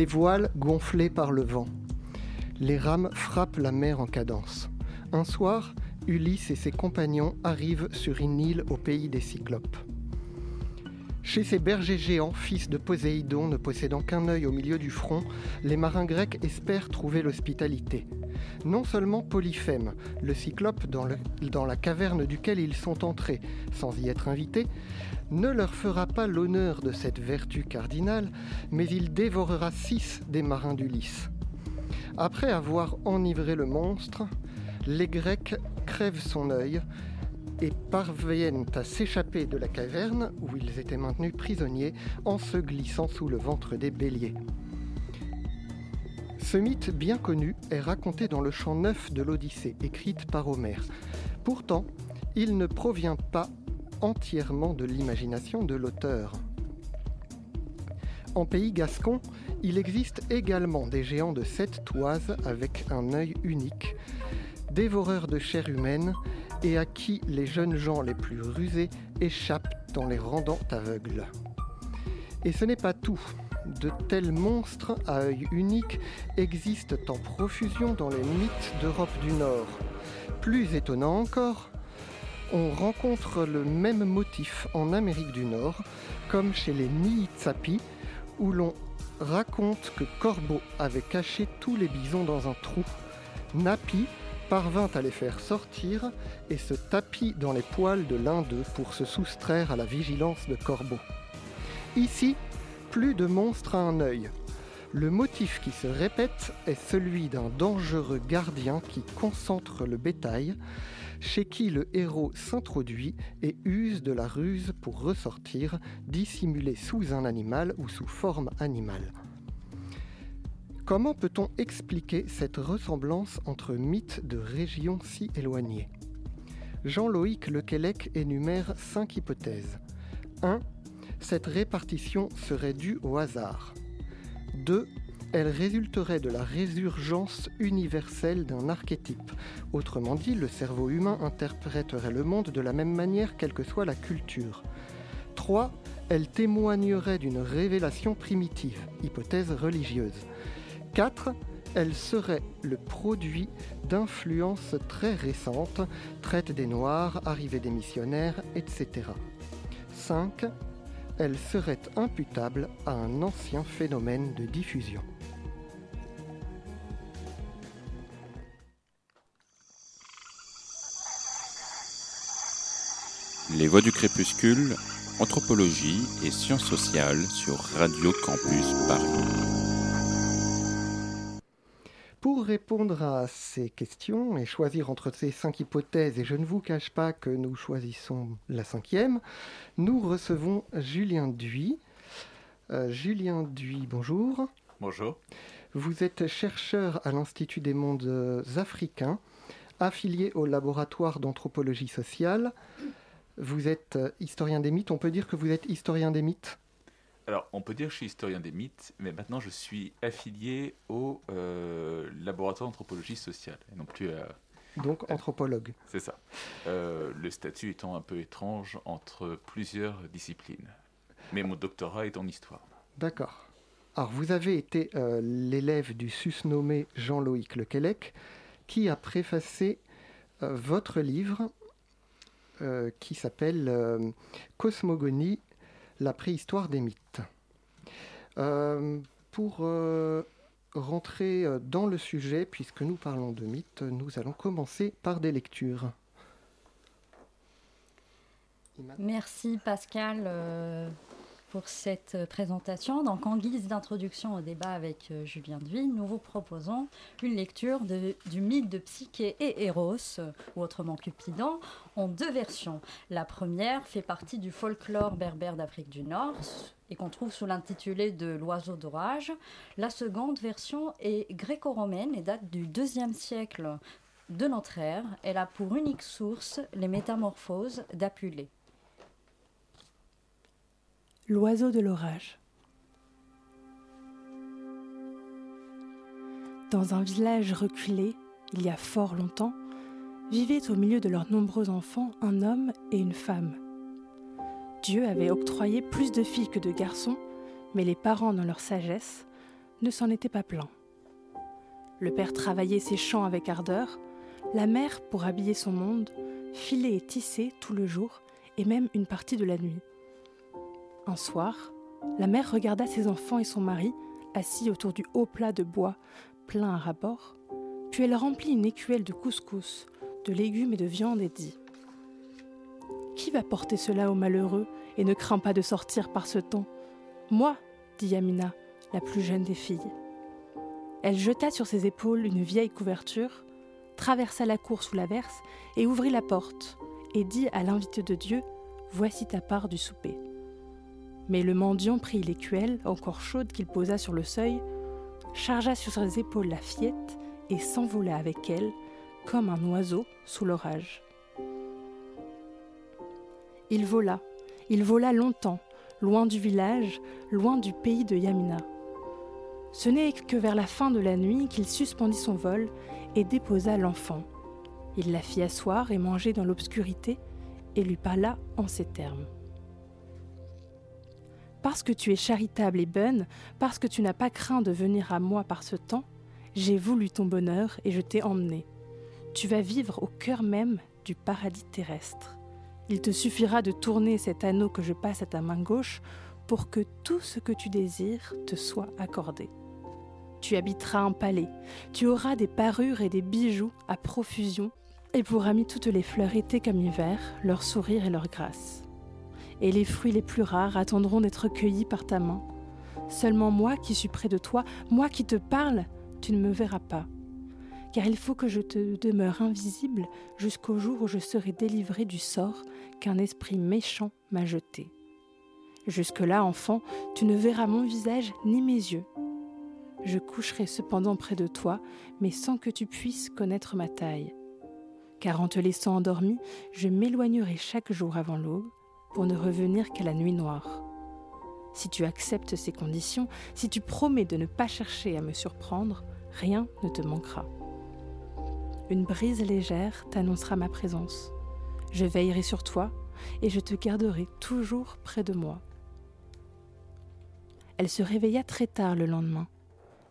Les voiles gonflés par le vent. Les rames frappent la mer en cadence. Un soir, Ulysse et ses compagnons arrivent sur une île au pays des Cyclopes. Chez ces bergers géants, fils de Poséidon, ne possédant qu'un œil au milieu du front, les marins grecs espèrent trouver l'hospitalité. Non seulement Polyphème, le cyclope dans, la caverne duquel ils sont entrés, sans y être invités, ne leur fera pas l'honneur de cette vertu cardinale, mais il dévorera six des marins d'Ulysse. Après avoir enivré le monstre, les Grecs crèvent son œil et parviennent à s'échapper de la caverne où ils étaient maintenus prisonniers en se glissant sous le ventre des béliers. Ce mythe bien connu est raconté dans le chant neuf de l'Odyssée, écrite par Homère. Pourtant, il ne provient pas entièrement de l'imagination de l'auteur. En pays gascon, il existe également des géants de sept toises avec un œil unique, dévoreurs de chair humaine et à qui les jeunes gens les plus rusés échappent en les rendant aveugles. Et ce n'est pas tout. De tels monstres à œil unique existent en profusion dans les mythes d'Europe du Nord. Plus étonnant encore, on rencontre le même motif en Amérique du Nord, comme chez les Nihitsapi, où l'on raconte que Corbeau avait caché tous les bisons dans un trou. Napi parvint à les faire sortir et se tapit dans les poils de l'un d'eux pour se soustraire à la vigilance de Corbeau. Ici, plus de monstres à un œil. Le motif qui se répète est celui d'un dangereux gardien qui concentre le bétail, chez qui le héros s'introduit et use de la ruse pour ressortir, dissimulé sous un animal ou sous forme animale. Comment peut-on expliquer cette ressemblance entre mythes de régions si éloignées? Jean-Loïc Lequelec énumère cinq hypothèses. 1. Cette répartition serait due au hasard. 2. Elle résulterait de la résurgence universelle d'un archétype. Autrement dit, le cerveau humain interpréterait le monde de la même manière quelle que soit la culture. 3. Elle témoignerait d'une révélation primitive, hypothèse religieuse. 4. Elle serait le produit d'influences très récentes, traite des Noirs, arrivée des missionnaires, etc. 5. Elle serait imputable à un ancien phénomène de diffusion. Les Voix du Crépuscule, Anthropologie et Sciences sociales sur Radio Campus Paris. Pour répondre à ces questions et choisir entre ces cinq hypothèses, et je ne vous cache pas que nous choisissons la cinquième, nous recevons Julien Duy. Euh, Julien Duy, bonjour. Bonjour. Vous êtes chercheur à l'Institut des mondes africains, affilié au laboratoire d'anthropologie sociale. Vous êtes historien des mythes. On peut dire que vous êtes historien des mythes? Alors, on peut dire que je suis historien des mythes, mais maintenant je suis affilié au euh, laboratoire d'anthropologie sociale, et non plus à... Donc anthropologue. C'est ça. Euh, le statut étant un peu étrange entre plusieurs disciplines. Mais mon doctorat est en histoire. D'accord. Alors, vous avez été euh, l'élève du susnommé Jean-Loïc Lequelec, qui a préfacé votre livre qui s'appelle Cosmogonie la préhistoire des mythes. Euh, pour euh, rentrer euh, dans le sujet, puisque nous parlons de mythes, nous allons commencer par des lectures. Merci Pascal pour cette présentation. Donc, en guise d'introduction au débat avec Julien Duy, nous vous proposons une lecture du mythe de Psyché et Eros, ou autrement Cupidon, en deux versions. La première fait partie du folklore berbère d'Afrique du Nord et qu'on trouve sous l'intitulé de L'oiseau d'orage. La seconde version est gréco-romaine et date du deuxième siècle de notre ère. Elle a pour unique source les métamorphoses d'Apulée. L'oiseau de l'orage. Dans un village reculé, il y a fort longtemps, vivaient au milieu de leurs nombreux enfants un homme et une femme. Dieu avait octroyé plus de filles que de garçons, mais les parents, dans leur sagesse, ne s'en était pas plaint. Le père travaillait ses champs avec ardeur, la mère, pour habiller son monde, filait et tissait tout le jour et même une partie de la nuit. Un soir, la mère regarda ses enfants et son mari assis autour du haut plat de bois plein à rabord, puis elle remplit une écuelle de couscous, de légumes et de viande et dit Qui va porter cela aux malheureux et ne craint pas de sortir par ce temps? Moi, dit Yamina, la plus jeune des filles. Elle jeta sur ses épaules une vieille couverture, traversa la cour sous l'averse et ouvrit la porte, et dit à l'invité de Dieu Voici ta part du souper. Mais le mendiant prit l'écuelle, encore chaude, qu'il posa sur le seuil, chargea sur ses épaules la fillette et s'envola avec elle, comme un oiseau sous l'orage. Il vola, il vola longtemps, loin du village, loin du pays de Yamina. Ce n'est que vers la fin de la nuit qu'il suspendit son vol et déposa l'enfant. Il la fit asseoir et manger dans l'obscurité et lui parla en ces termes. Parce que tu es charitable et bonne, parce que tu n'as pas craint de venir à moi par ce temps, j'ai voulu ton bonheur et je t'ai emmené. Tu vas vivre au cœur même du paradis terrestre. Il te suffira de tourner cet anneau que je passe à ta main gauche pour que tout ce que tu désires te soit accordé. Tu habiteras un palais, tu auras des parures et des bijoux à profusion, et pour amis toutes les fleurs été comme hiver, leur sourire et leur grâce et les fruits les plus rares attendront d'être cueillis par ta main. Seulement moi qui suis près de toi, moi qui te parle, tu ne me verras pas. Car il faut que je te demeure invisible jusqu'au jour où je serai délivré du sort qu'un esprit méchant m'a jeté. Jusque-là, enfant, tu ne verras mon visage ni mes yeux. Je coucherai cependant près de toi, mais sans que tu puisses connaître ma taille. Car en te laissant endormi, je m'éloignerai chaque jour avant l'aube, pour ne revenir qu'à la nuit noire. Si tu acceptes ces conditions, si tu promets de ne pas chercher à me surprendre, rien ne te manquera. Une brise légère t'annoncera ma présence. Je veillerai sur toi et je te garderai toujours près de moi. Elle se réveilla très tard le lendemain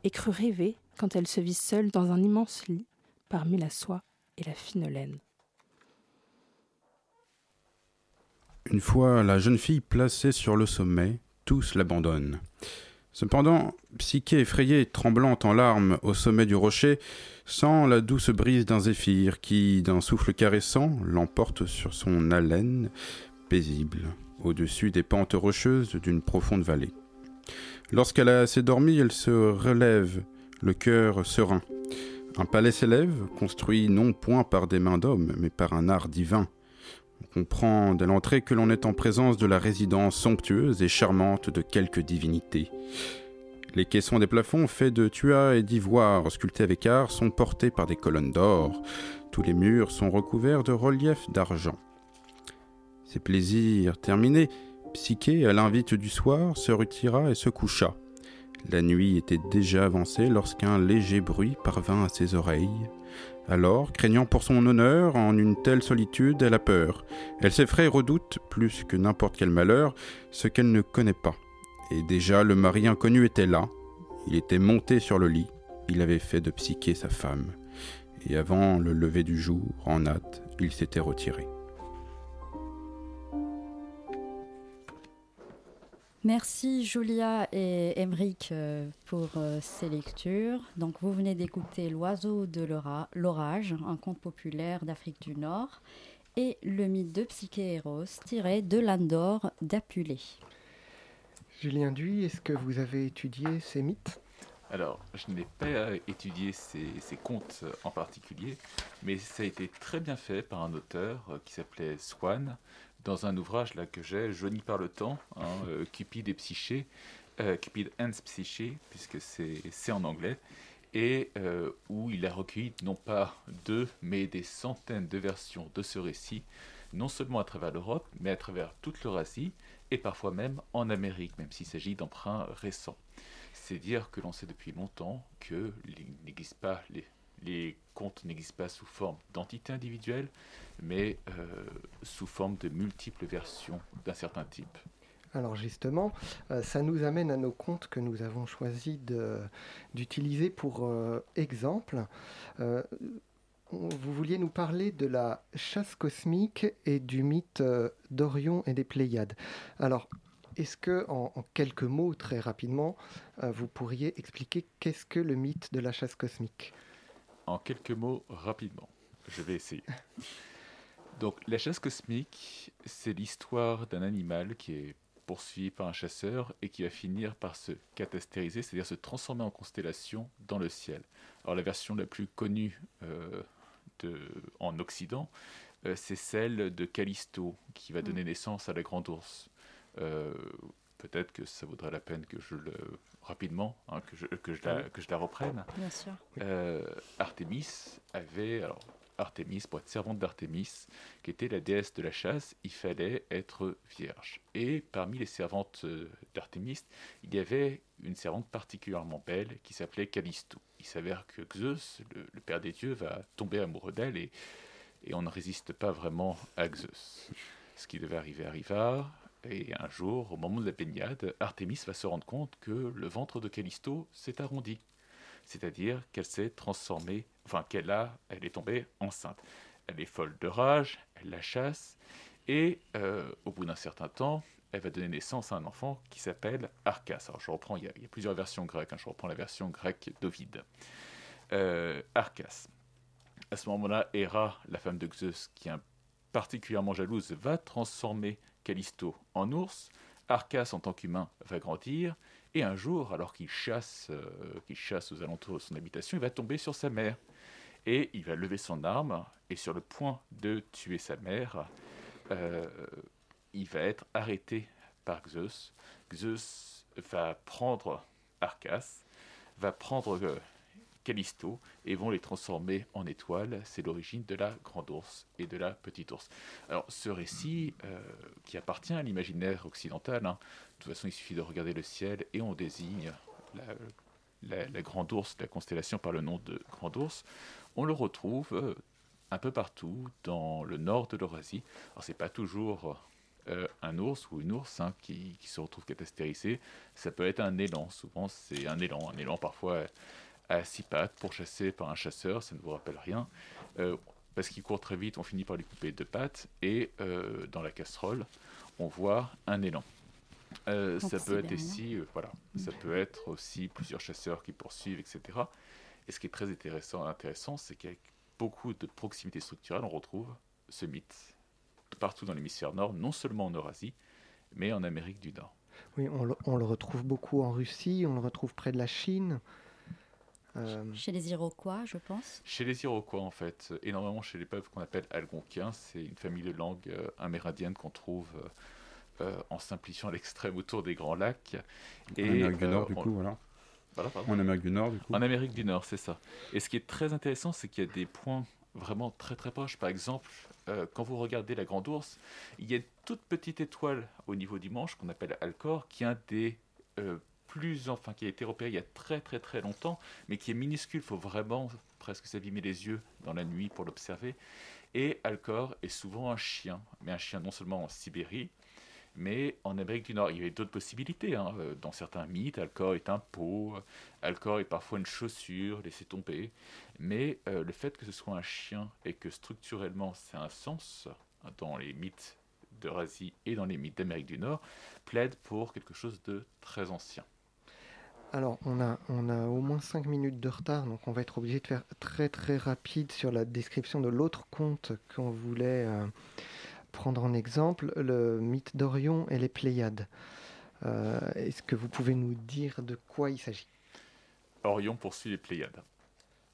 et crut rêver quand elle se vit seule dans un immense lit parmi la soie et la fine laine. Une fois la jeune fille placée sur le sommet, tous l'abandonnent. Cependant, Psyché effrayée, tremblante en larmes au sommet du rocher, sent la douce brise d'un zéphyr qui, d'un souffle caressant, l'emporte sur son haleine paisible, au-dessus des pentes rocheuses d'une profonde vallée. Lorsqu'elle a assez dormi, elle se relève, le cœur serein. Un palais s'élève, construit non point par des mains d'hommes, mais par un art divin. On comprend dès l'entrée que l'on est en présence de la résidence somptueuse et charmante de quelque divinité. Les caissons des plafonds faits de tuas et d'ivoire sculptés avec art sont portés par des colonnes d'or. Tous les murs sont recouverts de reliefs d'argent. Ces plaisirs terminés, Psyché, à l'invite du soir, se retira et se coucha. La nuit était déjà avancée lorsqu'un léger bruit parvint à ses oreilles. Alors, craignant pour son honneur, en une telle solitude, elle a peur. Elle s'effraie redoute, plus que n'importe quel malheur, ce qu'elle ne connaît pas. Et déjà le mari inconnu était là. Il était monté sur le lit. Il avait fait de Psyché sa femme. Et avant le lever du jour, en hâte, il s'était retiré. Merci Julia et Emeric euh, pour euh, ces lectures. Donc vous venez d'écouter L'oiseau de l'orage, un conte populaire d'Afrique du Nord, et le mythe de Psyché-Héros tiré de l'Andor d'Apulé. Julien Duy, est-ce que vous avez étudié ces mythes? Alors, je n'ai pas étudié ces, ces, contes en particulier, mais ça a été très bien fait par un auteur euh, qui s'appelait Swan, dans un ouvrage là que j'ai, Jauni par le temps, hein, euh, Cupid et Psyché, euh, Cupid and Psyché, puisque c'est en anglais, et euh, où il a recueilli non pas deux, mais des centaines de versions de ce récit, non seulement à travers l'Europe, mais à travers toute l'Eurasie, et parfois même en Amérique, même s'il s'agit d'emprunts récents. C'est dire que l'on sait depuis longtemps que les, les contes n'existent pas sous forme d'entité individuelle, mais euh, sous forme de multiples versions d'un certain type. Alors justement, euh, ça nous amène à nos contes que nous avons choisi d'utiliser pour euh, exemple. Euh, vous vouliez nous parler de la chasse cosmique et du mythe d'Orion et des Pléiades. Alors, est-ce que, en, quelques mots, très rapidement, vous pourriez expliquer qu'est-ce que le mythe de la chasse cosmique? En quelques mots, rapidement. Je vais essayer. Donc, la chasse cosmique, c'est l'histoire d'un animal qui est poursuivi par un chasseur et qui va finir par se catastériser, c'est-à-dire se transformer en constellation dans le ciel. Alors la version la plus connue euh, de, en Occident, euh, c'est celle de Callisto, qui va donner mm. naissance à la grande ours. Euh, peut-être que ça vaudrait la peine que je le rapidement hein, que, je, que, je la, que je la reprenne. Bien sûr. Artemis avait alors Artémis, pour être servante d'Artémis, qui était la déesse de la chasse, il fallait être vierge. Et parmi les servantes euh, d'Artémis, il y avait une servante particulièrement belle qui s'appelait Callisto. Il s'avère que Zeus, le, père des dieux, va tomber amoureux d'elle et, on ne résiste pas vraiment à Zeus. Ce qui devait arriver arriva, et un jour, au moment de la baignade, Artémis va se rendre compte que le ventre de Callisto s'est arrondi c'est-à-dire qu'elle s'est transformée, enfin qu'elle a, elle est tombée enceinte. Elle est folle de rage, elle la chasse, et euh, au bout d'un certain temps, elle va donner naissance à un enfant qui s'appelle Arcas. Alors je reprends, il y a, plusieurs versions grecques, hein. je reprends la version grecque d'Ovide. Euh, Arcas. À ce moment-là, Héra, la femme de Zeus, qui est particulièrement jalouse, va transformer Callisto en ours. Arcas, en tant qu'humain, va grandir, et un jour, alors qu'il chasse, euh, chasse aux alentours de son habitation, il va tomber sur sa mère. Et il va lever son arme, et sur le point de tuer sa mère, euh, il va être arrêté par Zeus. Zeus va prendre Arcas, va prendre euh, Callisto et vont les transformer en étoiles. C'est l'origine de la grande ours et de la petite ours. Alors ce récit, qui appartient à l'imaginaire occidental, hein, de toute façon, il suffit de regarder le ciel et on désigne la, grande ours, la constellation par le nom de grande ours. On le retrouve euh, un peu partout dans le nord de l'Eurasie. Alors, c'est pas toujours euh, un ours ou une ours hein, qui, se retrouve catastérisé. Ça peut être un élan. Souvent, c'est un élan. Un élan, parfois, à six pattes, pour chasser par un chasseur. Ça ne vous rappelle rien. Euh, parce qu'il court très vite, on finit par lui couper deux pattes. Et dans la casserole, on voit un élan. Euh, ça peut être ici, euh, voilà, ça peut être aussi plusieurs chasseurs qui poursuivent, etc. Et ce qui est très intéressant, intéressant c'est qu'avec beaucoup de proximité structurelle, on retrouve ce mythe partout dans l'hémisphère nord, non seulement en Eurasie, mais en Amérique du Nord. Oui, on le, on le retrouve beaucoup en Russie, on le retrouve près de la Chine. Euh, chez les Iroquois, je pense. Chez les Iroquois, en fait, énormément chez les peuples qu'on appelle algonquiens. C'est une famille de langues amérindiennes qu'on trouve euh, en simplifiant à l'extrême autour des Grands Lacs. Et, en Amérique du Nord, du coup, voilà. en Amérique du Nord, du coup. En Amérique du Nord, c'est ça. Et ce qui est très intéressant, c'est qu'il y a des points vraiment très très proches. Par exemple, euh, quand vous regardez la Grande Ourse, il y a une toute petite étoile au niveau du manche qu'on appelle Alcor, qui est un des euh, plus, enfin, qui a été repéré il y a très très très longtemps, mais qui est minuscule. Il faut vraiment presque s'abîmer les yeux dans la nuit pour l'observer. Et Alcor est souvent un chien, mais un chien non seulement en Sibérie, mais en Amérique du Nord, il y avait d'autres possibilités. Hein. Euh, dans certains mythes, Alcor est un pot, Alcor est parfois une chaussure, laissez tomber. Mais euh, le fait que ce soit un chien et que structurellement c'est un sens dans les mythes d'Eurasie et dans les mythes d'Amérique du Nord plaide pour quelque chose de très ancien. Alors, on a, au moins 5 minutes de retard, donc on va être obligé de faire très très rapide sur la description de l'autre conte qu'on voulait euh, prendre en exemple le mythe d'Orion et les Pléiades. Euh, est-ce que vous pouvez nous dire de quoi il s'agit? Orion poursuit les Pléiades.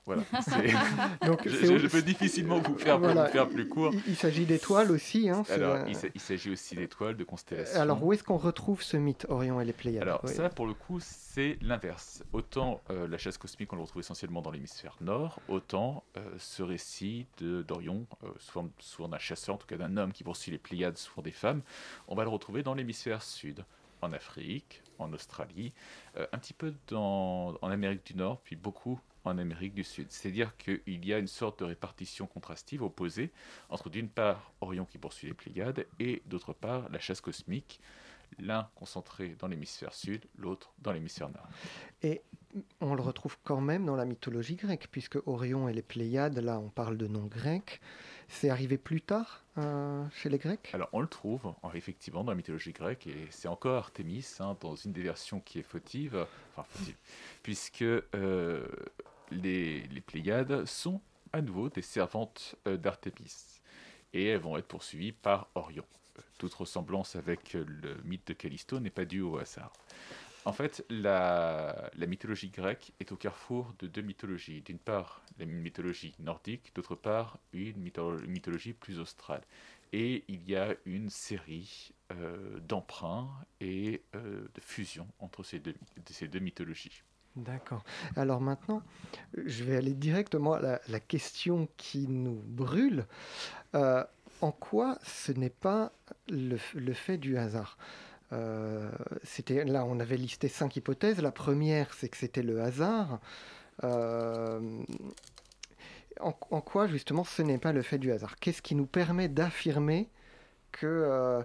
Voilà. Donc, je, peux difficilement vous faire, faire plus court. Il, s'agit d'étoiles aussi. Hein, Alors, il s'agit aussi d'étoiles, de constellations. Alors, où est-ce qu'on retrouve ce mythe, Orion et les Pléiades? Alors, ça, pour le coup, c'est l'inverse. Autant euh, la chasse cosmique, on le retrouve essentiellement dans l'hémisphère nord, autant euh, ce récit d'Orion, euh, forme, d'un chasseur, en tout cas d'un homme qui poursuit les Pléiades forme des femmes, on va le retrouver dans l'hémisphère sud, en Afrique, en Australie, un petit peu dans, en Amérique du Nord, puis beaucoup en Amérique du Sud. C'est-à-dire qu'il y a une sorte de répartition contrastive opposée entre d'une part Orion qui poursuit les Pléiades et d'autre part la chasse cosmique, l'un concentré dans l'hémisphère sud, l'autre dans l'hémisphère nord. Et on le retrouve quand même dans la mythologie grecque, puisque Orion et les Pléiades, là on parle de noms grecs, c'est arrivé plus tard euh, chez les Grecs? Alors on le trouve effectivement dans la mythologie grecque, et c'est encore Artémis, hein, dans une des versions qui est fautive, enfin fautive, puisque euh, les, Pléiades sont à nouveau des servantes euh, d'Artémis, et elles vont être poursuivies par Orion. Toute ressemblance avec le mythe de Callisto n'est pas due au hasard. En fait, la, mythologie grecque est au carrefour de deux mythologies. D'une part, la mythologie nordique, d'autre part, une mythologie plus australe. Et il y a une série euh, d'emprunts et euh, de fusions entre ces deux mythologies. D'accord. Alors maintenant, je vais aller directement à la, question qui nous brûle. Euh, en quoi ce n'est pas le, fait du hasard? Euh, c'était là, on avait listé cinq hypothèses. La première, c'est que c'était le hasard. Euh, en, quoi justement ce n'est pas le fait du hasard? Qu'est-ce qui nous permet d'affirmer que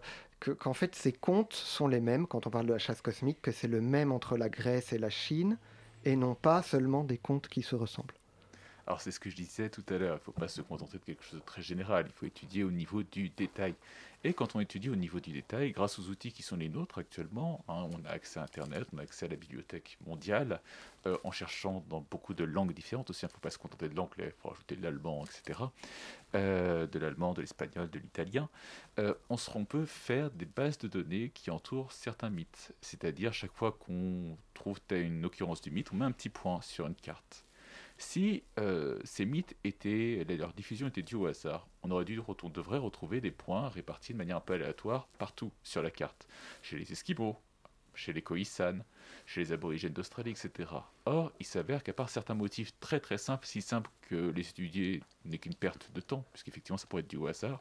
qu'en fait ces comptes sont les mêmes? Quand on parle de la chasse cosmique, que c'est le même entre la Grèce et la Chine, et non pas seulement des comptes qui se ressemblent alors c'est ce que je disais tout à l'heure, il ne faut pas se contenter de quelque chose de très général, il faut étudier au niveau du détail. Et quand on étudie au niveau du détail, grâce aux outils qui sont les nôtres actuellement, hein, on a accès à Internet, on a accès à la bibliothèque mondiale, euh, en cherchant dans beaucoup de langues différentes aussi, il ne faut pas se contenter de l'anglais, il faut rajouter de l'allemand, etc. Euh, de l'allemand, de l'espagnol, de l'italien. Euh, on, on peut faire des bases de données qui entourent certains mythes. C'est-à-dire, chaque fois qu'on trouve une occurrence du mythe, on met un petit point sur une carte. Si euh, ces mythes étaient, leur diffusion était due au hasard, on aurait dû, on devrait retrouver des points répartis de manière un peu aléatoire partout sur la carte, chez les Esquimaux, chez les Khoisan, chez les aborigènes d'Australie, etc. Or, il s'avère qu'à part certains motifs très très simples, si simples que les étudier n'est qu'une perte de temps, puisqu'effectivement ça pourrait être dû au hasard,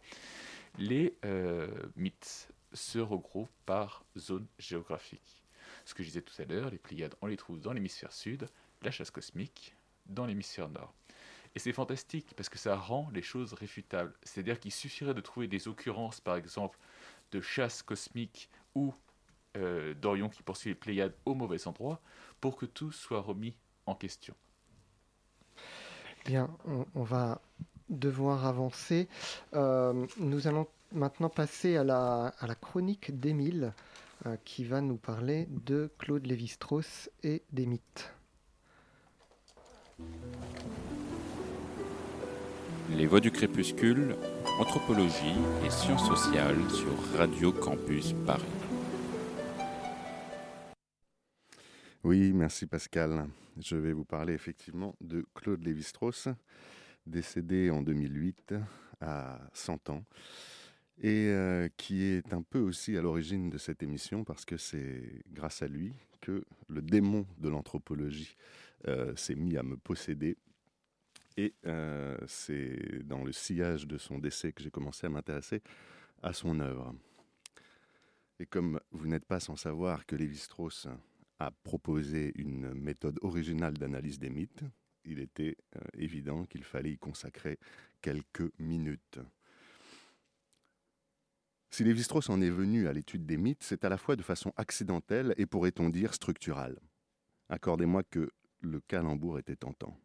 les euh, mythes se regroupent par zone géographique. Ce que je disais tout à l'heure, les Pléiades, on les trouve dans l'hémisphère sud, la chasse cosmique, dans l'hémisphère nord. Et c'est fantastique parce que ça rend les choses réfutables. C'est-à-dire qu'il suffirait de trouver des occurrences, par exemple, de chasse cosmique ou euh, d'Orion qui poursuit les Pléiades au mauvais endroit pour que tout soit remis en question. Bien, on, va devoir avancer. Euh, nous allons maintenant passer à la, chronique d'Émile euh, qui va nous parler de Claude Lévi-Strauss et des mythes. Les Voix du Crépuscule, Anthropologie et Sciences sociales sur Radio Campus Paris. Oui, merci Pascal. Je vais vous parler effectivement de Claude Lévi-Strauss, décédé en 2008 à 100 ans, et euh, qui est un peu aussi à l'origine de cette émission parce que c'est grâce à lui que le démon de l'anthropologie s'est mis à me posséder. Et euh, c'est dans le sillage de son décès que j'ai commencé à m'intéresser à son œuvre. Et comme vous n'êtes pas sans savoir que Lévi-Strauss a proposé une méthode originale d'analyse des mythes, il était euh, évident qu'il fallait y consacrer quelques minutes. Si Lévi-Strauss en est venu à l'étude des mythes, c'est à la fois de façon accidentelle et pourrait-on dire structurale. Accordez-moi que le calembour était tentant.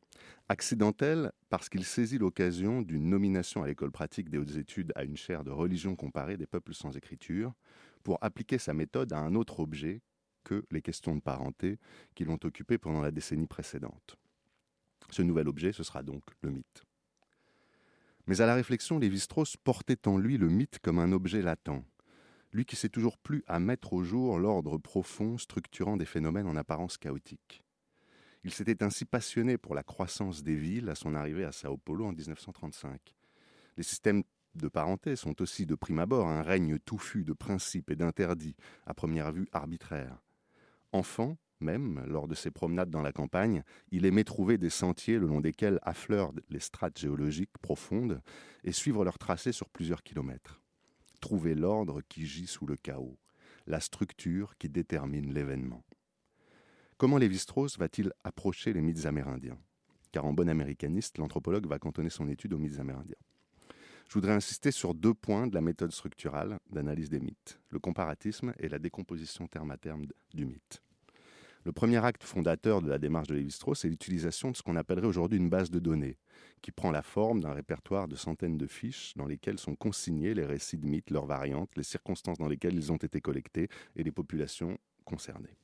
Accidentel parce qu'il saisit l'occasion d'une nomination à l'école pratique des hautes études à une chaire de religion comparée des peuples sans écriture pour appliquer sa méthode à un autre objet que les questions de parenté qui l'ont occupé pendant la décennie précédente. Ce nouvel objet, ce sera donc le mythe. Mais à la réflexion, Lévi-Strauss portait en lui le mythe comme un objet latent, lui qui s'est toujours plus à mettre au jour l'ordre profond structurant des phénomènes en apparence chaotiques. Il s'était ainsi passionné pour la croissance des villes à son arrivée à Sao Paulo en 1935. Les systèmes de parenté sont aussi de prime abord un règne touffu de principes et d'interdits, à première vue arbitraires. Enfant, même, lors de ses promenades dans la campagne, il aimait trouver des sentiers le long desquels affleurent les strates géologiques profondes et suivre leur tracé sur plusieurs kilomètres. Trouver l'ordre qui gît sous le chaos, la structure qui détermine l'événement. Comment Lévi-Strauss va-t-il approcher les mythes amérindiens? Car en bon américaniste, l'anthropologue va cantonner son étude aux mythes amérindiens. je voudrais insister sur deux points de la méthode structurale d'analyse des mythes, le comparatisme et la décomposition terme à terme du mythe. Le premier acte fondateur de la démarche de Lévi-Strauss c'est l'utilisation de ce qu'on appellerait aujourd'hui une base de données, qui prend la forme d'un répertoire de centaines de fiches dans lesquelles sont consignés les récits de mythes, leurs variantes, les circonstances dans lesquelles ils ont été collectés et les populations concernées.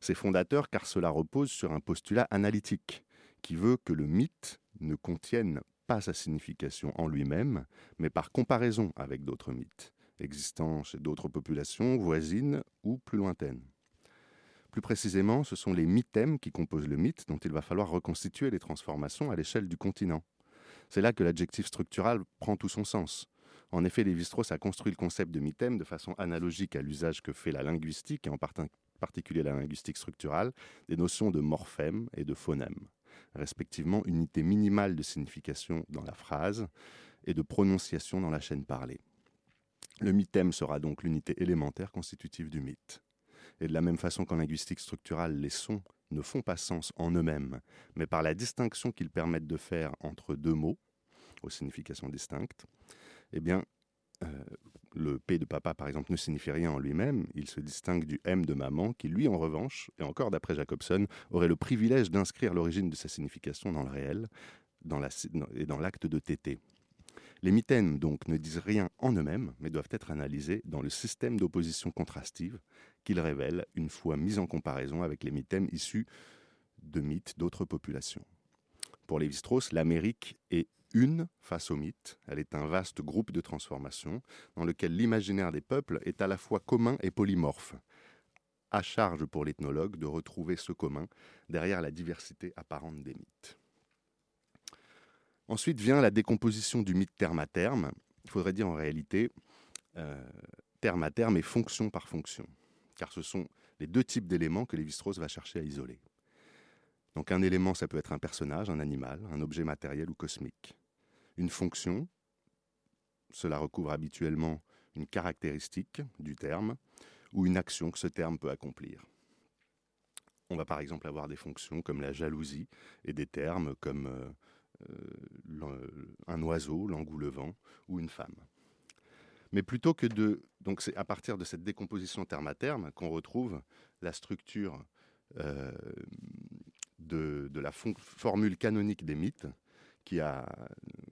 C'est fondateur car cela repose sur un postulat analytique qui veut que le mythe ne contienne pas sa signification en lui-même, mais par comparaison avec d'autres mythes, existant chez d'autres populations voisines ou plus lointaines. Plus précisément, ce sont les mythèmes qui composent le mythe dont il va falloir reconstituer les transformations à l'échelle du continent. C'est là que l'adjectif structural prend tout son sens. En effet, Lévi-Strauss a construit le concept de mythème de façon analogique à l'usage que fait la linguistique, et en particulier la linguistique structurale, des notions de morphème et de phonème, respectivement unité minimale de signification dans la phrase et de prononciation dans la chaîne parlée. Le mythème sera donc l'unité élémentaire constitutive du mythe. Et de la même façon qu'en linguistique structurale, les sons ne font pas sens en eux-mêmes, mais par la distinction qu'ils permettent de faire entre deux mots, aux significations distinctes, eh bien, euh, le P de papa, par exemple, ne signifie rien en lui-même. Il se distingue du M de maman, qui, lui, en revanche, et encore d'après Jacobson, aurait le privilège d'inscrire l'origine de sa signification dans le réel et dans l'acte de tété. Les mythèmes, donc, ne disent rien en eux-mêmes, mais doivent être analysés dans le système d'opposition contrastive qu'ils révèlent une fois mis en comparaison avec les mythèmes issus de mythes d'autres populations. Pour Lévi-Strauss, l'Amérique est une face au mythe. Elle est un vaste groupe de transformations dans lequel l'imaginaire des peuples est à la fois commun et polymorphe. À charge pour l'ethnologue de retrouver ce commun derrière la diversité apparente des mythes. Ensuite vient la décomposition du mythe terme à terme. Il faudrait dire en réalité euh, terme à terme et fonction par fonction, car ce sont les deux types d'éléments que Lévi-Strauss va chercher à isoler. Donc un élément, ça peut être un personnage, un animal, un objet matériel ou cosmique. Une fonction, cela recouvre habituellement une caractéristique du terme ou une action que ce terme peut accomplir. On va par exemple avoir des fonctions comme la jalousie et des termes comme euh, euh, un oiseau, l'engoulevent, ou une femme. Mais plutôt que de... Donc c'est à partir de cette décomposition terme à terme qu'on retrouve la structure euh, de, la formule canonique des mythes qui a,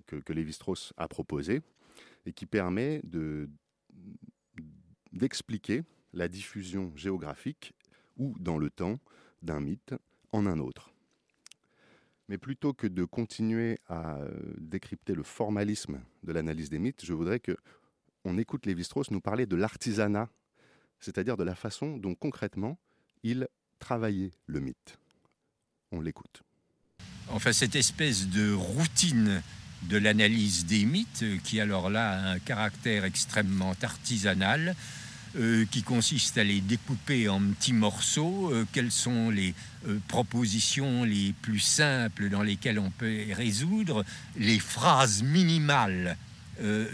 que, que Lévi-Strauss a proposé et qui permet d'expliquer la diffusion géographique ou dans le temps d'un mythe en un autre. Mais plutôt que de continuer à euh, décrypter le formalisme de l'analyse des mythes, je voudrais que on écoute Lévi-Strauss nous parler de l'artisanat, c'est-à-dire de la façon dont concrètement il travaillait le mythe. On l'écoute. Enfin, cette espèce de routine de l'analyse des mythes, qui alors là a un caractère extrêmement artisanal, euh, qui consiste à les découper en petits morceaux. Euh, quelles sont les euh, propositions les plus simples dans lesquelles on peut résoudre? Les phrases minimales,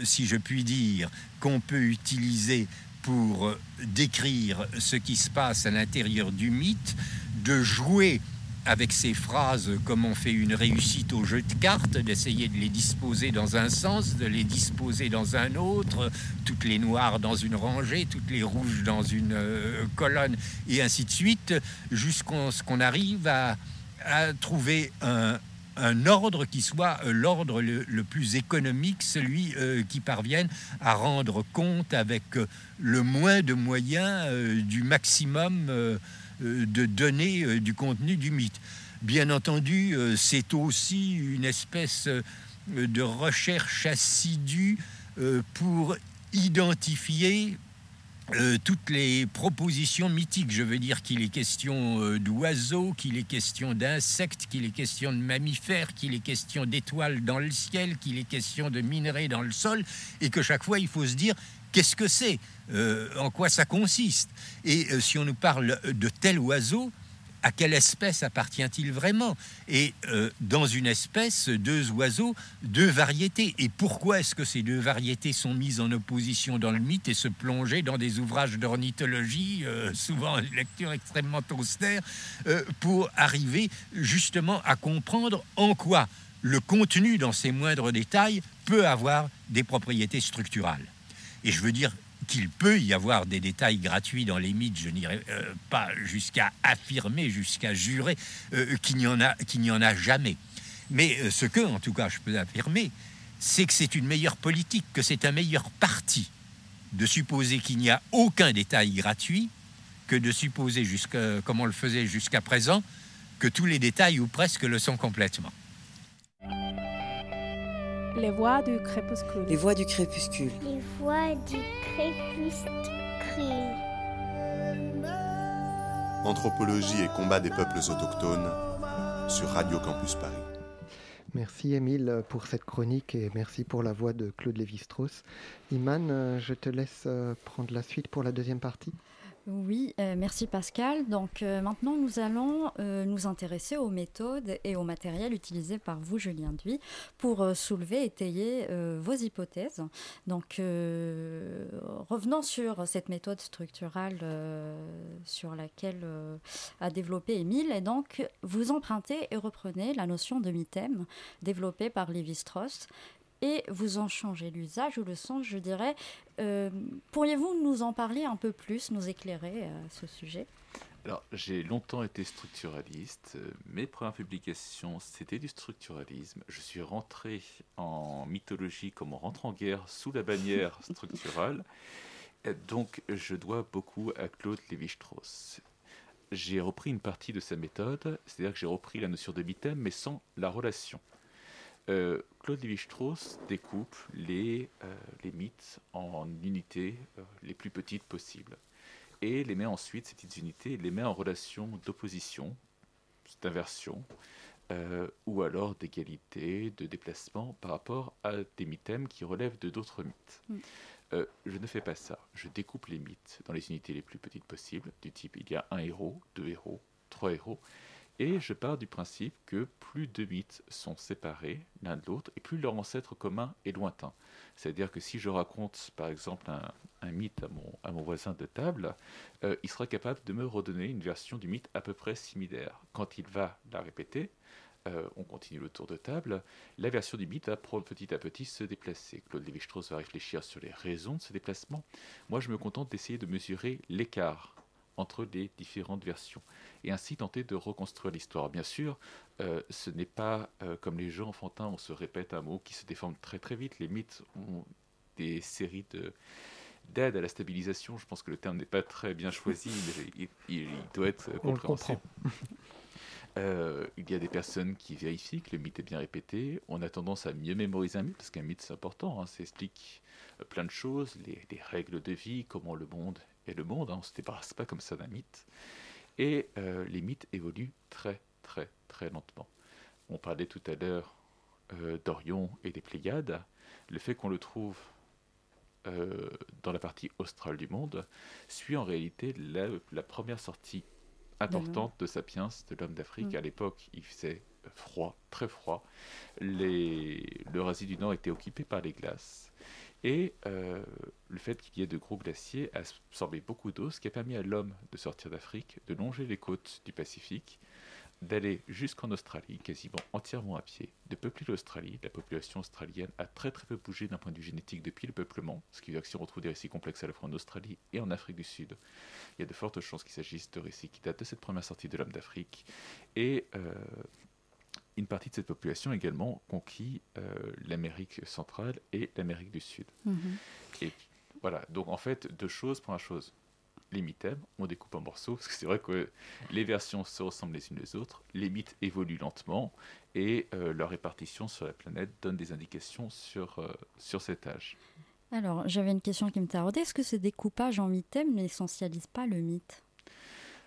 si je puis dire, qu'on peut utiliser pour décrire ce qui se passe à l'intérieur du mythe, de jouer avec ces phrases comme on fait une réussite au jeu de cartes, d'essayer de les disposer dans un sens, de les disposer dans un autre, toutes les noires dans une rangée, toutes les rouges dans une euh, colonne, et ainsi de suite, jusqu'à ce qu'on arrive à, trouver un, ordre qui soit euh, l'ordre le, plus économique, celui euh, qui parvienne à rendre compte avec le moins de moyens du maximum de donner euh, du contenu du mythe. Bien entendu, euh, c'est aussi une espèce de recherche assidue pour identifier toutes les propositions mythiques. Je veux dire qu'il est question d'oiseaux, qu'il est question d'insectes, qu'il est question de mammifères, qu'il est question d'étoiles dans le ciel, qu'il est question de minerais dans le sol, et que chaque fois il faut se dire Qu'est-ce que c'est euh, En quoi ça consiste Et euh, si on nous parle de tel oiseau, à quelle espèce appartient-il vraiment Et euh, dans une espèce, deux oiseaux, deux variétés. Et pourquoi est-ce que ces deux variétés sont mises en opposition dans le mythe et se plonger dans des ouvrages d'ornithologie, souvent une lecture extrêmement austère, pour arriver justement à comprendre en quoi le contenu dans ses moindres détails peut avoir des propriétés structurales. Et je veux dire qu'il peut y avoir des détails gratuits dans les mythes, je n'irai euh, pas jusqu'à affirmer, jusqu'à jurer euh, qu'il n'y en, a, n'y en a jamais. Mais euh, ce que, en tout cas, je peux affirmer, c'est que c'est une meilleure politique, que c'est un meilleur parti de supposer qu'il n'y a aucun détail gratuit que de supposer, comme on le faisait jusqu'à présent, que tous les détails ou presque le sont complètement. Les voix du crépuscule. Les voix du crépuscule. Les voix du crépuscule. Anthropologie et combat des peuples autochtones sur Radio Campus Paris. Merci Émile pour cette chronique et merci pour la voix de Claude Lévi-Strauss. Iman, je te laisse euh, prendre la suite pour la deuxième partie. Oui, euh, merci Pascal. Donc euh, maintenant, nous allons euh, nous intéresser aux méthodes et au matériel utilisés par vous, Julien Duy, pour soulever, étayer vos hypothèses. Donc revenons sur cette méthode structurale sur laquelle a développé Émile. Et donc, vous empruntez et reprenez la notion de mythème développée par Lévi-Strauss et vous en changez l'usage ou le sens, je dirais. Euh, pourriez-vous nous en parler un peu plus, nous éclairer à ce sujet? Alors, j'ai longtemps été structuraliste. Mes premières publications, c'était du structuralisme. Je suis rentré en mythologie comme on rentre en guerre sous la bannière structurale. Donc, je dois beaucoup à Claude Lévi-Strauss. J'ai repris une partie de sa méthode, c'est-à-dire que j'ai repris la notion de mythème, mais sans la relation. Euh, Claude Lévi-Strauss découpe les, euh, les, mythes en unités euh, les plus petites possibles et les met ensuite, ces petites unités, les met en relation d'opposition, d'inversion, ou alors d'égalité, de déplacement par rapport à des mythèmes qui relèvent de d'autres mythes. Mm. je ne fais pas ça. Je découpe les mythes dans les unités les plus petites possibles, du type il y a un héros, deux héros, trois héros, et je pars du principe que plus deux mythes sont séparés l'un de l'autre, et plus leur ancêtre commun est lointain. C'est-à-dire que si je raconte, par exemple, un, mythe à mon, voisin de table, euh, il sera capable de me redonner une version du mythe à peu près similaire. Quand il va la répéter, euh, on continue le tour de table, la version du mythe va petit à petit se déplacer. Claude Lévi-Strauss va réfléchir sur les raisons de ce déplacement. Moi, je me contente d'essayer de mesurer l'écart entre les différentes versions et ainsi tenter de reconstruire l'histoire. Bien sûr, euh, ce n'est pas euh, comme les jeux enfantins, on se répète un mot qui se déforme très très vite. Les mythes ont des séries de d'aide à la stabilisation. Je pense que le terme n'est pas très bien choisi, mais il, doit être compréhensible. Euh, il y a des personnes qui vérifient que le mythe est bien répété. On a tendance à mieux mémoriser un mythe parce qu'un mythe c'est important. Hein. ça explique plein de choses, les, règles de vie, comment le monde est le monde. Hein. on ne se débarrasse pas comme ça d'un mythe. Et euh, les mythes évoluent très très très lentement. On parlait tout à l'heure euh, d'Orion et des Pléiades. Le fait qu'on le trouve euh, dans la partie australe du monde suit en réalité la, première sortie importante de Sapiens, de l'homme d'Afrique. Mm. À l'époque, il faisait froid, très froid. L'Eurasie du Nord était occupée par les glaces. Et euh, le fait qu'il y ait de gros glaciers a absorbé beaucoup d'eau, ce qui a permis à l'homme de sortir d'Afrique, de longer les côtes du Pacifique, d'aller jusqu'en Australie, quasiment entièrement à pied, de peupler l'Australie. La population australienne a très très peu bougé d'un point de vue génétique depuis le peuplement, ce qui veut dire que si on retrouve des récits complexes à la fois en Australie et en Afrique du Sud, il y a de fortes chances qu'il s'agisse de récits qui datent de cette première sortie de l'homme d'Afrique. Et euh, une partie de cette population également conquis euh, l'Amérique centrale et l'Amérique du Sud. Mhm. Et voilà, donc en fait, deux choses. Première chose, les mythèmes, on découpe en morceaux, parce que c'est vrai que les versions se ressemblent les unes les autres, les mythes évoluent lentement, et euh, leur répartition sur la planète donne des indications sur, euh, sur cet âge. Alors, j'avais une question qui me taraudait. Est-ce que ce découpage en mythèmes n'essentialise pas le mythe?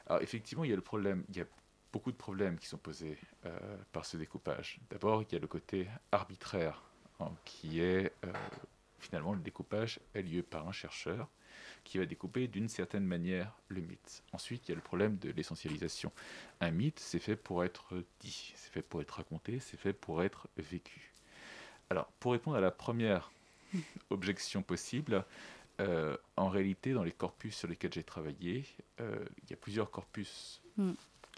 Alors, effectivement, il y a le problème, il y a beaucoup de problèmes qui sont posés euh, par ce découpage. D'abord, il y a le côté arbitraire, hein, qui est euh, finalement le découpage a lieu par un chercheur qui va découper d'une certaine manière le mythe. Ensuite, il y a le problème de l'essentialisation. Un mythe, c'est fait pour être dit, c'est fait pour être raconté, c'est fait pour être vécu. Alors, pour répondre à la première objection possible, euh, en réalité, dans les corpus sur lesquels j'ai travaillé, il y a plusieurs corpus mm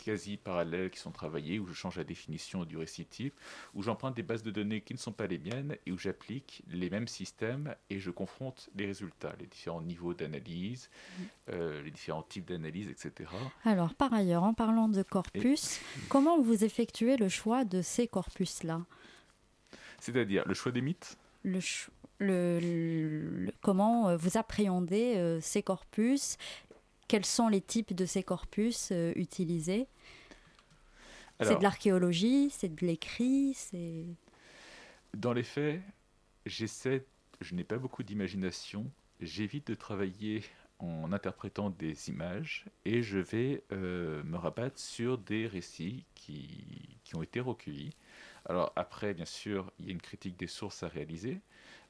quasi parallèles qui sont travaillés, où je change la définition du récit type, où j'emprunte des bases de données qui ne sont pas les miennes et où j'applique les mêmes systèmes et je confronte les résultats, les différents niveaux d'analyse, mm. euh, les différents types d'analyse, etc. Alors, par ailleurs, en parlant de corpus, comment vous effectuez le choix de ces corpus-là? C'est-à-dire le choix des mythes? Le, le, comment euh, vous appréhendez euh, ces corpus quels sont les types de ces corpus euh, utilisés? C'est de l'archéologie, c'est de l'écrit, c'est... Dans les faits, j'essaie, je n'ai pas beaucoup d'imagination, j'évite de travailler en interprétant des images et je vais euh, me rabattre sur des récits qui, qui, ont été recueillis. Alors après, bien sûr, il y a une critique des sources à réaliser.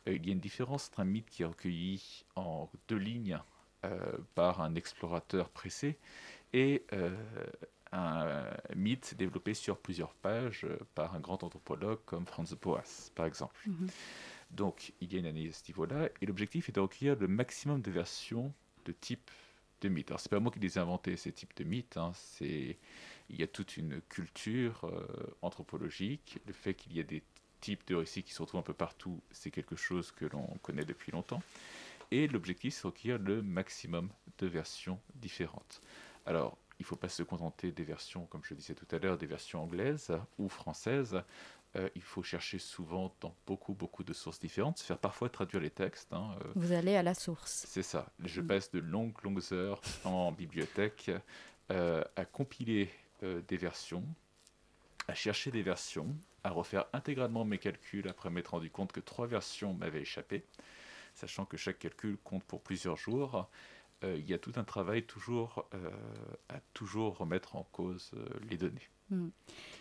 Euh, il y a une différence entre un mythe qui est recueilli en deux lignes par un explorateur pressé et euh, un mythe développé sur plusieurs pages euh, par un grand anthropologue comme Franz Boas, par exemple. Mhm. Donc, il y a une analyse à ce niveau-là, et l'objectif est de recueillir le maximum de versions de type de mythes. Alors, c'est pas moi qui les ai inventés, ces types de mythes, hein, c'est... il y a toute une culture anthropologique, le fait qu'il y a des types de récits qui se retrouvent un peu partout, c'est quelque chose que l'on connaît depuis longtemps. Et l'objectif, c'est de recueillir le maximum de versions différentes. Alors, il ne faut pas se contenter des versions, comme je disais tout à l'heure, des versions anglaises ou françaises. Euh, il faut chercher souvent dans beaucoup, beaucoup de sources différentes, se faire parfois traduire les textes. Hein, euh. Vous allez à la source. C'est ça. Je mm. passe de longues, longues heures en bibliothèque euh, à compiler des versions, à chercher des versions, à refaire intégralement mes calculs après m'être rendu compte que trois versions m'avaient échappé sachant que chaque calcul compte pour plusieurs jours. Euh, il y a tout un travail toujours euh, à toujours remettre en cause euh, les données. Hmm.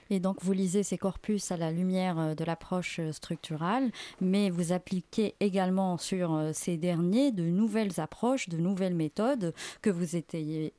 Et donc vous lisez ces corpus à la lumière de l'approche structurale, mais vous appliquez également sur ces derniers de nouvelles approches, de nouvelles méthodes que vous étayez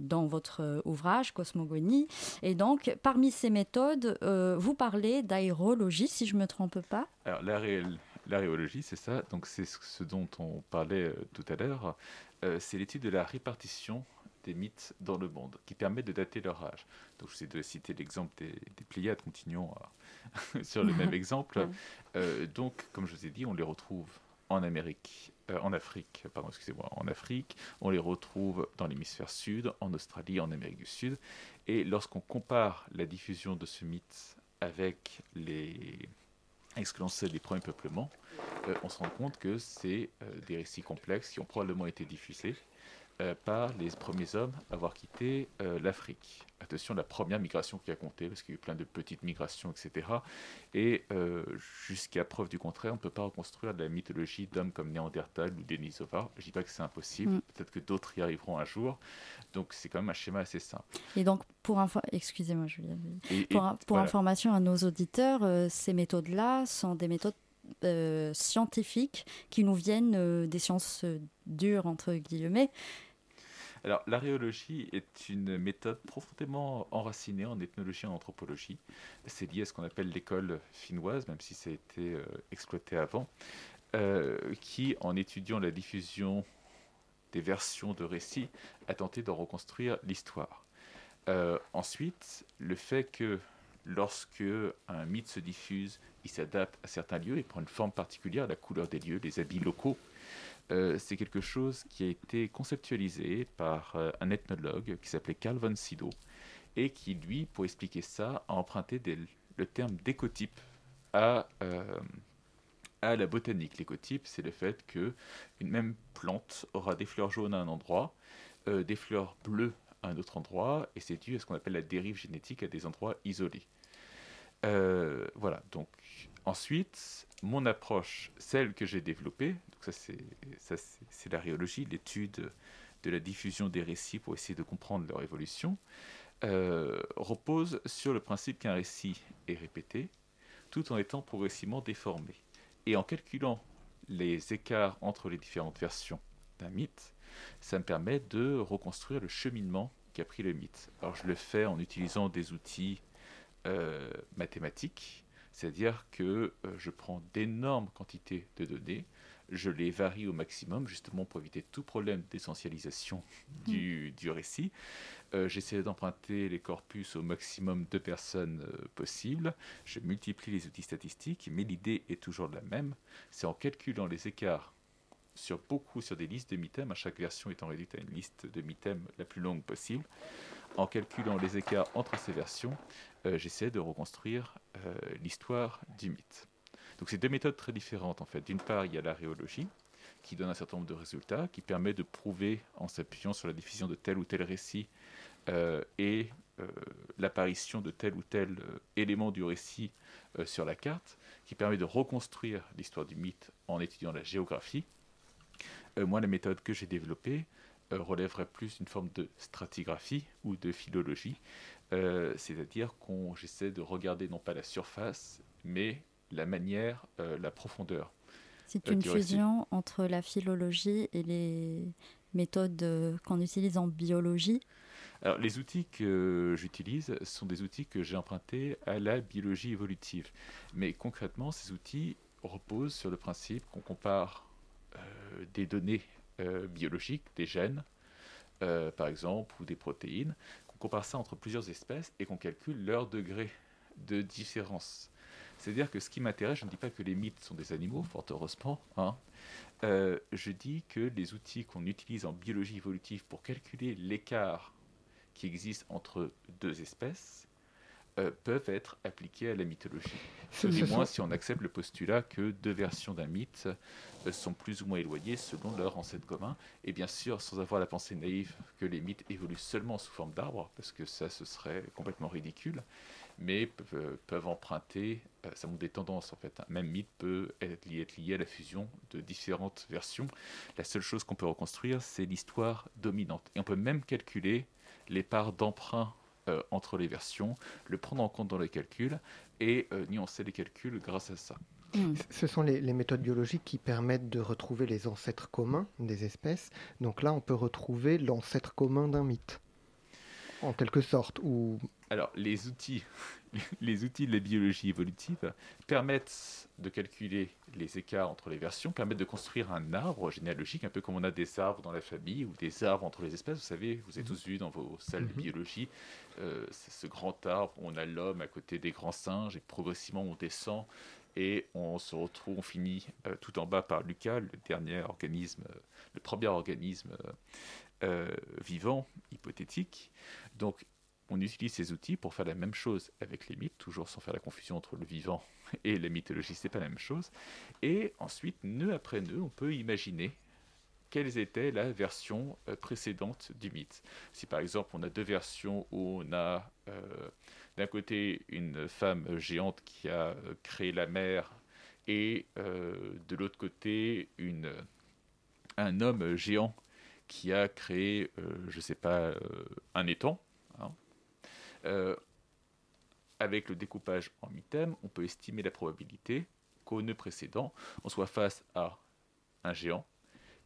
dans votre ouvrage Cosmogonie. Et donc parmi ces méthodes, vous parlez d'aérologie, si je ne me trompe pas? Alors la réelle L'aréologie, c'est ça. Donc c'est ce dont on parlait euh, tout à l'heure. Euh, c'est l'étude de la répartition des mythes dans le monde, qui permet de dater leur âge. Donc je sais de citer l'exemple des, des, Pléiades, continuons sur le même exemple. Euh, donc, comme je vous ai dit, on les retrouve en Amérique, en Afrique, pardon, excusez-moi, en Afrique, on les retrouve dans l'hémisphère sud, en Australie, en Amérique du Sud. Et lorsqu'on compare la diffusion de ce mythe avec les, excluant les premiers peuplements, euh, on se rend compte que c'est euh, des récits complexes qui ont probablement été diffusés euh, par les premiers hommes à avoir quitté l'Afrique. Attention, la première migration qui a compté, parce qu'il y a eu plein de petites migrations, etc. Et jusqu'à preuve du contraire, on ne peut pas reconstruire la mythologie d'hommes comme Néandertal ou Denisova. Je ne dis pas que c'est impossible, mm. peut-être que d'autres y arriveront un jour. Donc c'est quand même un schéma assez simple. Et donc, pour, excusez-moi, Julien. pour, pour information à nos auditeurs, ces méthodes-là sont des méthodes euh, scientifiques qui nous viennent euh, des sciences euh, dures, entre guillemets. Alors, l'aréologie est une méthode profondément enracinée en ethnologie et en anthropologie. C'est lié à ce qu'on appelle l'école finnoise, même si ça a été exploité avant, qui, en étudiant la diffusion des versions de récits, a tenté de reconstruire l'histoire. ensuite, le fait que lorsque un mythe se diffuse, il s'adapte à certains lieux, il prend une forme particulière, la couleur des lieux, les habits locaux. Euh, c'est quelque chose qui a été conceptualisé par euh, un ethnologue qui s'appelait Carl von Sydow et qui, lui, pour expliquer ça, a emprunté le terme d'écotype à, euh, à la botanique. L'écotype, c'est le fait que une même plante aura des fleurs jaunes à un endroit, des fleurs bleues à un autre endroit, et c'est dû à ce qu'on appelle la dérive génétique à des endroits isolés. Voilà, donc ensuite, mon approche, celle que j'ai développée, donc ça c'est l'aréologie, l'étude de la diffusion des récits pour essayer de comprendre leur évolution, euh, repose sur le principe qu'un récit est répété tout en étant progressivement déformé. Et en calculant les écarts entre les différentes versions d'un mythe, ça me permet de reconstruire le cheminement qu'a pris le mythe. Alors je le fais en utilisant des outils euh, mathématiques, c'est-à-dire que euh, je prends d'énormes quantités de données, je les varie au maximum, justement pour éviter tout problème d'essentialisation du, du, récit. Euh, j'essaie d'emprunter les corpus au maximum de personnes euh, possibles. Je multiplie les outils statistiques, mais l'idée est toujours la même. C'est en calculant les écarts sur beaucoup, sur des listes de mi-thèmes, à chaque version étant réduite à une liste de mi-thèmes la plus longue possible. En calculant les écarts entre ces versions, j'essaie de reconstruire l'histoire du mythe. Donc c'est deux méthodes très différentes en fait. D'une part, il y a l'aréologie qui donne un certain nombre de résultats, qui permet de prouver en s'appuyant sur la diffusion de tel ou tel récit euh, et euh, l'apparition de tel ou tel euh, élément du récit sur la carte, qui permet de reconstruire l'histoire du mythe en étudiant la géographie. moi, la méthode que j'ai développée relèverait plus d'une forme de stratigraphie ou de philologie, c'est-à-dire qu'on j'essaie de regarder non pas la surface, mais la manière, la profondeur. C'est une fusion entre la philologie et les méthodes qu'on utilise en biologie. Alors, les outils que j'utilise sont des outils que j'ai empruntés à la biologie évolutive. Mais concrètement, ces outils reposent sur le principe qu'on compare euh, des données euh, biologiques, des gènes, euh, par exemple, ou des protéines, compare ça entre plusieurs espèces et qu'on calcule leur degré de différence. C'est-à-dire que ce qui m'intéresse, je ne dis pas que les mythes sont des animaux, fort heureusement, hein, je dis que les outils qu'on utilise en biologie évolutive pour calculer l'écart qui existent entre deux espèces euh, peuvent être appliquées à la mythologie. Du moins si on accepte le postulat que deux versions d'un mythe euh, sont plus ou moins éloignées selon leur ancêtre commun. Et bien sûr, sans avoir la pensée naïve que les mythes évoluent seulement sous forme d'arbres, parce que ça, ce serait complètement ridicule, mais peuvent, euh, emprunter, ça montre des tendances en fait. Un même mythe peut être lié, être lié à la fusion de différentes versions. La seule chose qu'on peut reconstruire, c'est l'histoire dominante. Et on peut même calculer les parts d'emprunt euh, entre les versions, le prendre en compte dans les calculs et euh, nuancer les calculs grâce à ça. Hmm. Ce sont les, méthodes biologiques qui permettent de retrouver les ancêtres communs des espèces. Donc là, on peut retrouver l'ancêtre commun d'un mythe, en quelque sorte. Ou... Alors, les outils, les outils de la biologie évolutive permettent de calculer les écarts entre les versions, permettent de construire un arbre généalogique, un peu comme on a des arbres dans la famille ou des arbres entre les espèces. Vous savez, vous avez tous vu dans vos salles de mhm. biologie euh, ce grand arbre où on a l'homme à côté des grands singes et progressivement on descend et on se retrouve, on finit euh, tout en bas par Lucas, le dernier organisme, le premier organisme euh, vivant, hypothétique. Donc on utilise ces outils pour faire la même chose avec les mythes, toujours sans faire la confusion entre le vivant et la mythologie, c'est pas la même chose. Et ensuite, nœud après nœud, on peut imaginer quelle était la version euh, précédente du mythe. Si par exemple on a deux versions où on a euh, d'un côté une femme géante qui a euh, créé la mer et de l'autre côté un homme géant qui a créé, je ne sais pas, un étang, hein, euh, avec le découpage en mi-thème, on peut estimer la probabilité qu'au nœud précédent, on soit face à un géant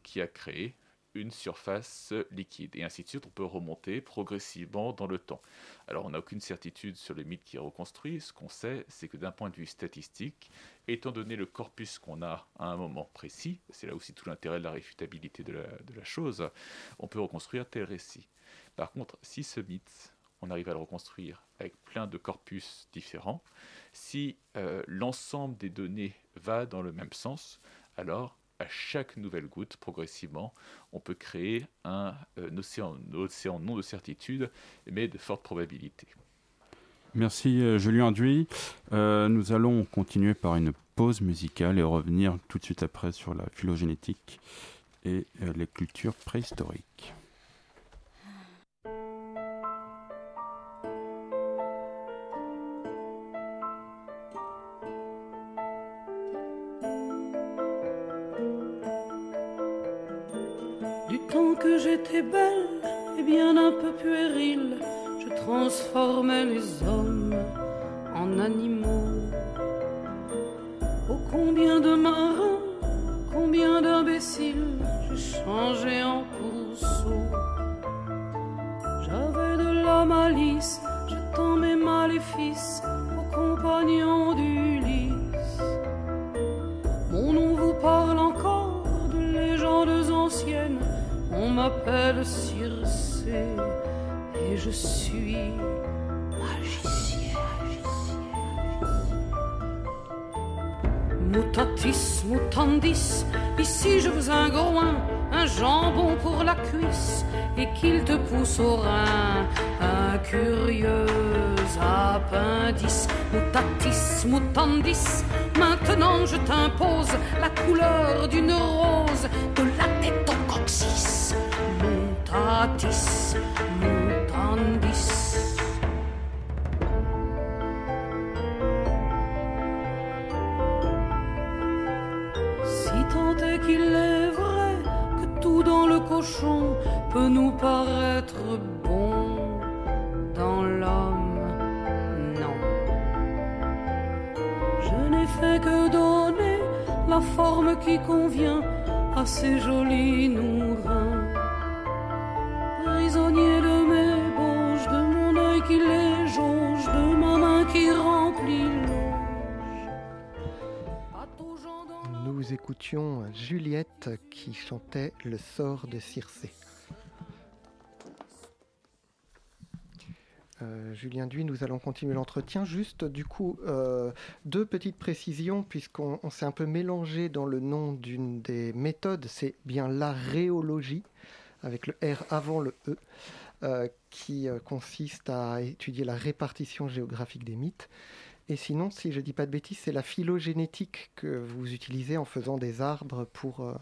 qui a créé une surface liquide. Et ainsi de suite, on peut remonter progressivement dans le temps. Alors, on n'a aucune certitude sur le mythe qui est reconstruit. Ce qu'on sait, c'est que d'un point de vue statistique, étant donné le corpus qu'on a à un moment précis, c'est là aussi tout l'intérêt de la réfutabilité de la, chose, on peut reconstruire tel récit. Par contre, si ce mythe on arrive à le reconstruire avec plein de corpus différents. Si euh, l'ensemble des données va dans le même sens, alors à chaque nouvelle goutte, progressivement, on peut créer un, euh, océan, océan non de certitude, mais de forte probabilité. Merci euh, Julien Duy. nous allons continuer par une pause musicale et revenir tout de suite après sur la phylogénétique et les cultures préhistoriques. M'appelle Circé et je suis magicienne. Mutatis mutandis, ici je veux un groin, un jambon pour la cuisse et qu'il te pousse au rein un curieux appendice. Mutatis mutandis, maintenant je t'impose la couleur d'une rose de la tête au coccyx. Si tant est qu'il est vrai que tout dans le cochon peut nous paraître bon dans l'homme, non. Je n'ai fait que donner la forme qui convient à ces jolis nourrins. Nous écoutions Juliette qui chantait Le sort de Circé. Euh, Julien Duy, nous allons continuer l'entretien. Juste, du coup, euh, deux petites précisions, puisqu'on on s'est un peu mélangé dans le nom d'une des méthodes. C'est bien l'aréologie, avec le R avant le E, euh, qui consiste à étudier la répartition géographique des mythes. Et sinon, si je ne dis pas de bêtises, c'est la phylogénétique que vous utilisez en faisant des arbres pour euh,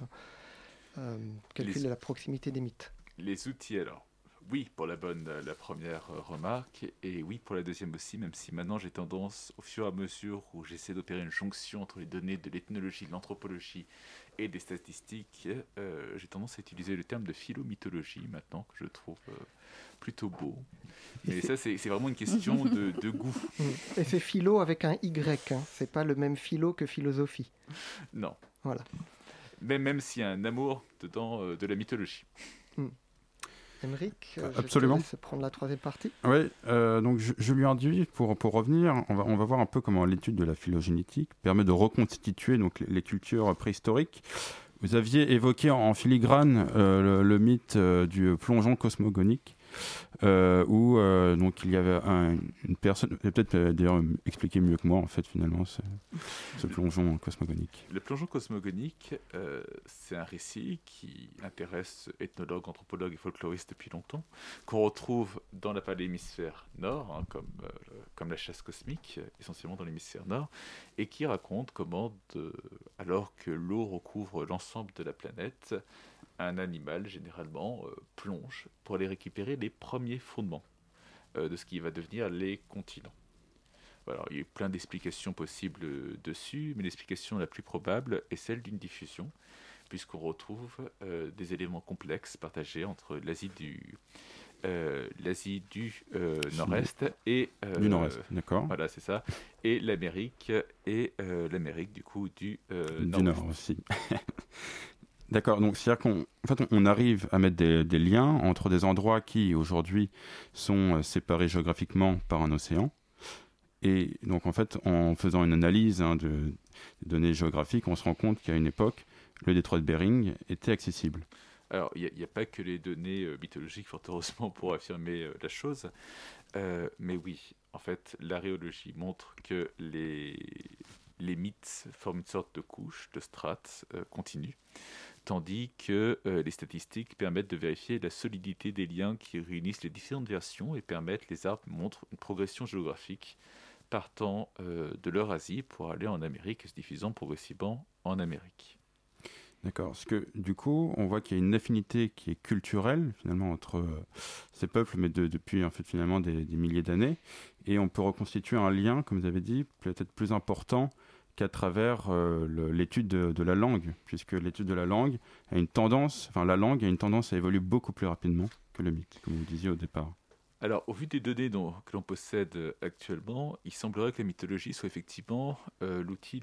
euh, calculer Les- la proximité des mythes. Les outils, alors. Oui, pour la bonne, euh, la première euh, remarque, et oui pour la deuxième aussi, même si maintenant j'ai tendance, au fur et à mesure où j'essaie d'opérer une jonction entre les données de l'ethnologie, de l'anthropologie et des statistiques, euh, j'ai tendance à utiliser le terme de philomythologie maintenant, que je trouve euh, plutôt beau. Mais ça, c'est vraiment une question de, de goût. Et c'est philo avec un Y, hein. c'est pas le même philo que philosophie. Non. Voilà. Mais même s'il y a un amour dedans euh, de la mythologie. Émeric, euh, je Absolument. laisse prendre la troisième partie. Oui, euh, donc Ju- Julien Duy, pour, pour revenir, on va, on va voir un peu comment l'étude de la phylogénétique permet de reconstituer donc, les, les cultures préhistoriques. Vous aviez évoqué en, en filigrane euh, le, le mythe du plongeon cosmogonique, euh, où euh, donc, il y avait un- une personne, peut-être euh, d'ailleurs expliquer mieux que moi en fait finalement ce, ce plongeon cosmogonique. Le plongeon cosmogonique, euh, c'est un récit qui intéresse ethnologues, anthropologues et folkloristes depuis longtemps, qu'on retrouve dans la nord, hein, comme, euh, comme la chasse cosmique, essentiellement dans l'hémisphère nord, et qui raconte comment, de- alors que l'eau recouvre l'ensemble de la planète, un animal généralement euh, plonge pour aller récupérer les premiers fondements euh, de ce qui va devenir les continents. Voilà, il y a eu plein d'explications possibles euh, dessus, mais l'explication la plus probable est celle d'une diffusion, puisqu'on retrouve euh, des éléments complexes partagés entre l'Asie du, euh, l'Asie du euh, Nord-Est et Du Nord-Est, d'accord. Voilà, c'est ça, et l'Amérique et l'Amérique du coup du du Nord-Ouest. Nord aussi. D'accord, donc c'est-à-dire qu'on en fait, on- arrive à mettre des, liens entre des endroits qui aujourd'hui sont euh, séparés géographiquement par un océan. Et donc en fait, en faisant une analyse hein, de, données géographiques, on se rend compte qu'à une époque, le détroit de Bering était accessible. Alors, il n'y a, pas que les données euh, mythologiques, fort heureusement, pour affirmer euh, la chose. Mais oui, en fait, l'aréologie montre que les, les mythes forment une sorte de couche, de strate euh, continue, tandis que euh, les statistiques permettent de vérifier la solidité des liens qui réunissent les différentes versions et permettent, les arbres montrent une progression géographique partant euh, de l'Eurasie pour aller en Amérique et se diffusant progressivement en Amérique. D'accord. Parce que du coup, on voit qu'il y a une affinité qui est culturelle finalement entre euh, ces peuples, mais de- depuis en fait finalement des milliers d'années, et on peut reconstituer un lien, comme vous avez dit, peut-être plus important qu'à travers euh, l'étude de, la langue, puisque l'étude de la langue a une tendance, enfin la langue a une tendance à évoluer beaucoup plus rapidement que le mythe, comme vous le disiez au départ. Alors, au vu des données dont- que l'on possède euh, actuellement, il semblerait que la mythologie soit effectivement euh, l'outil,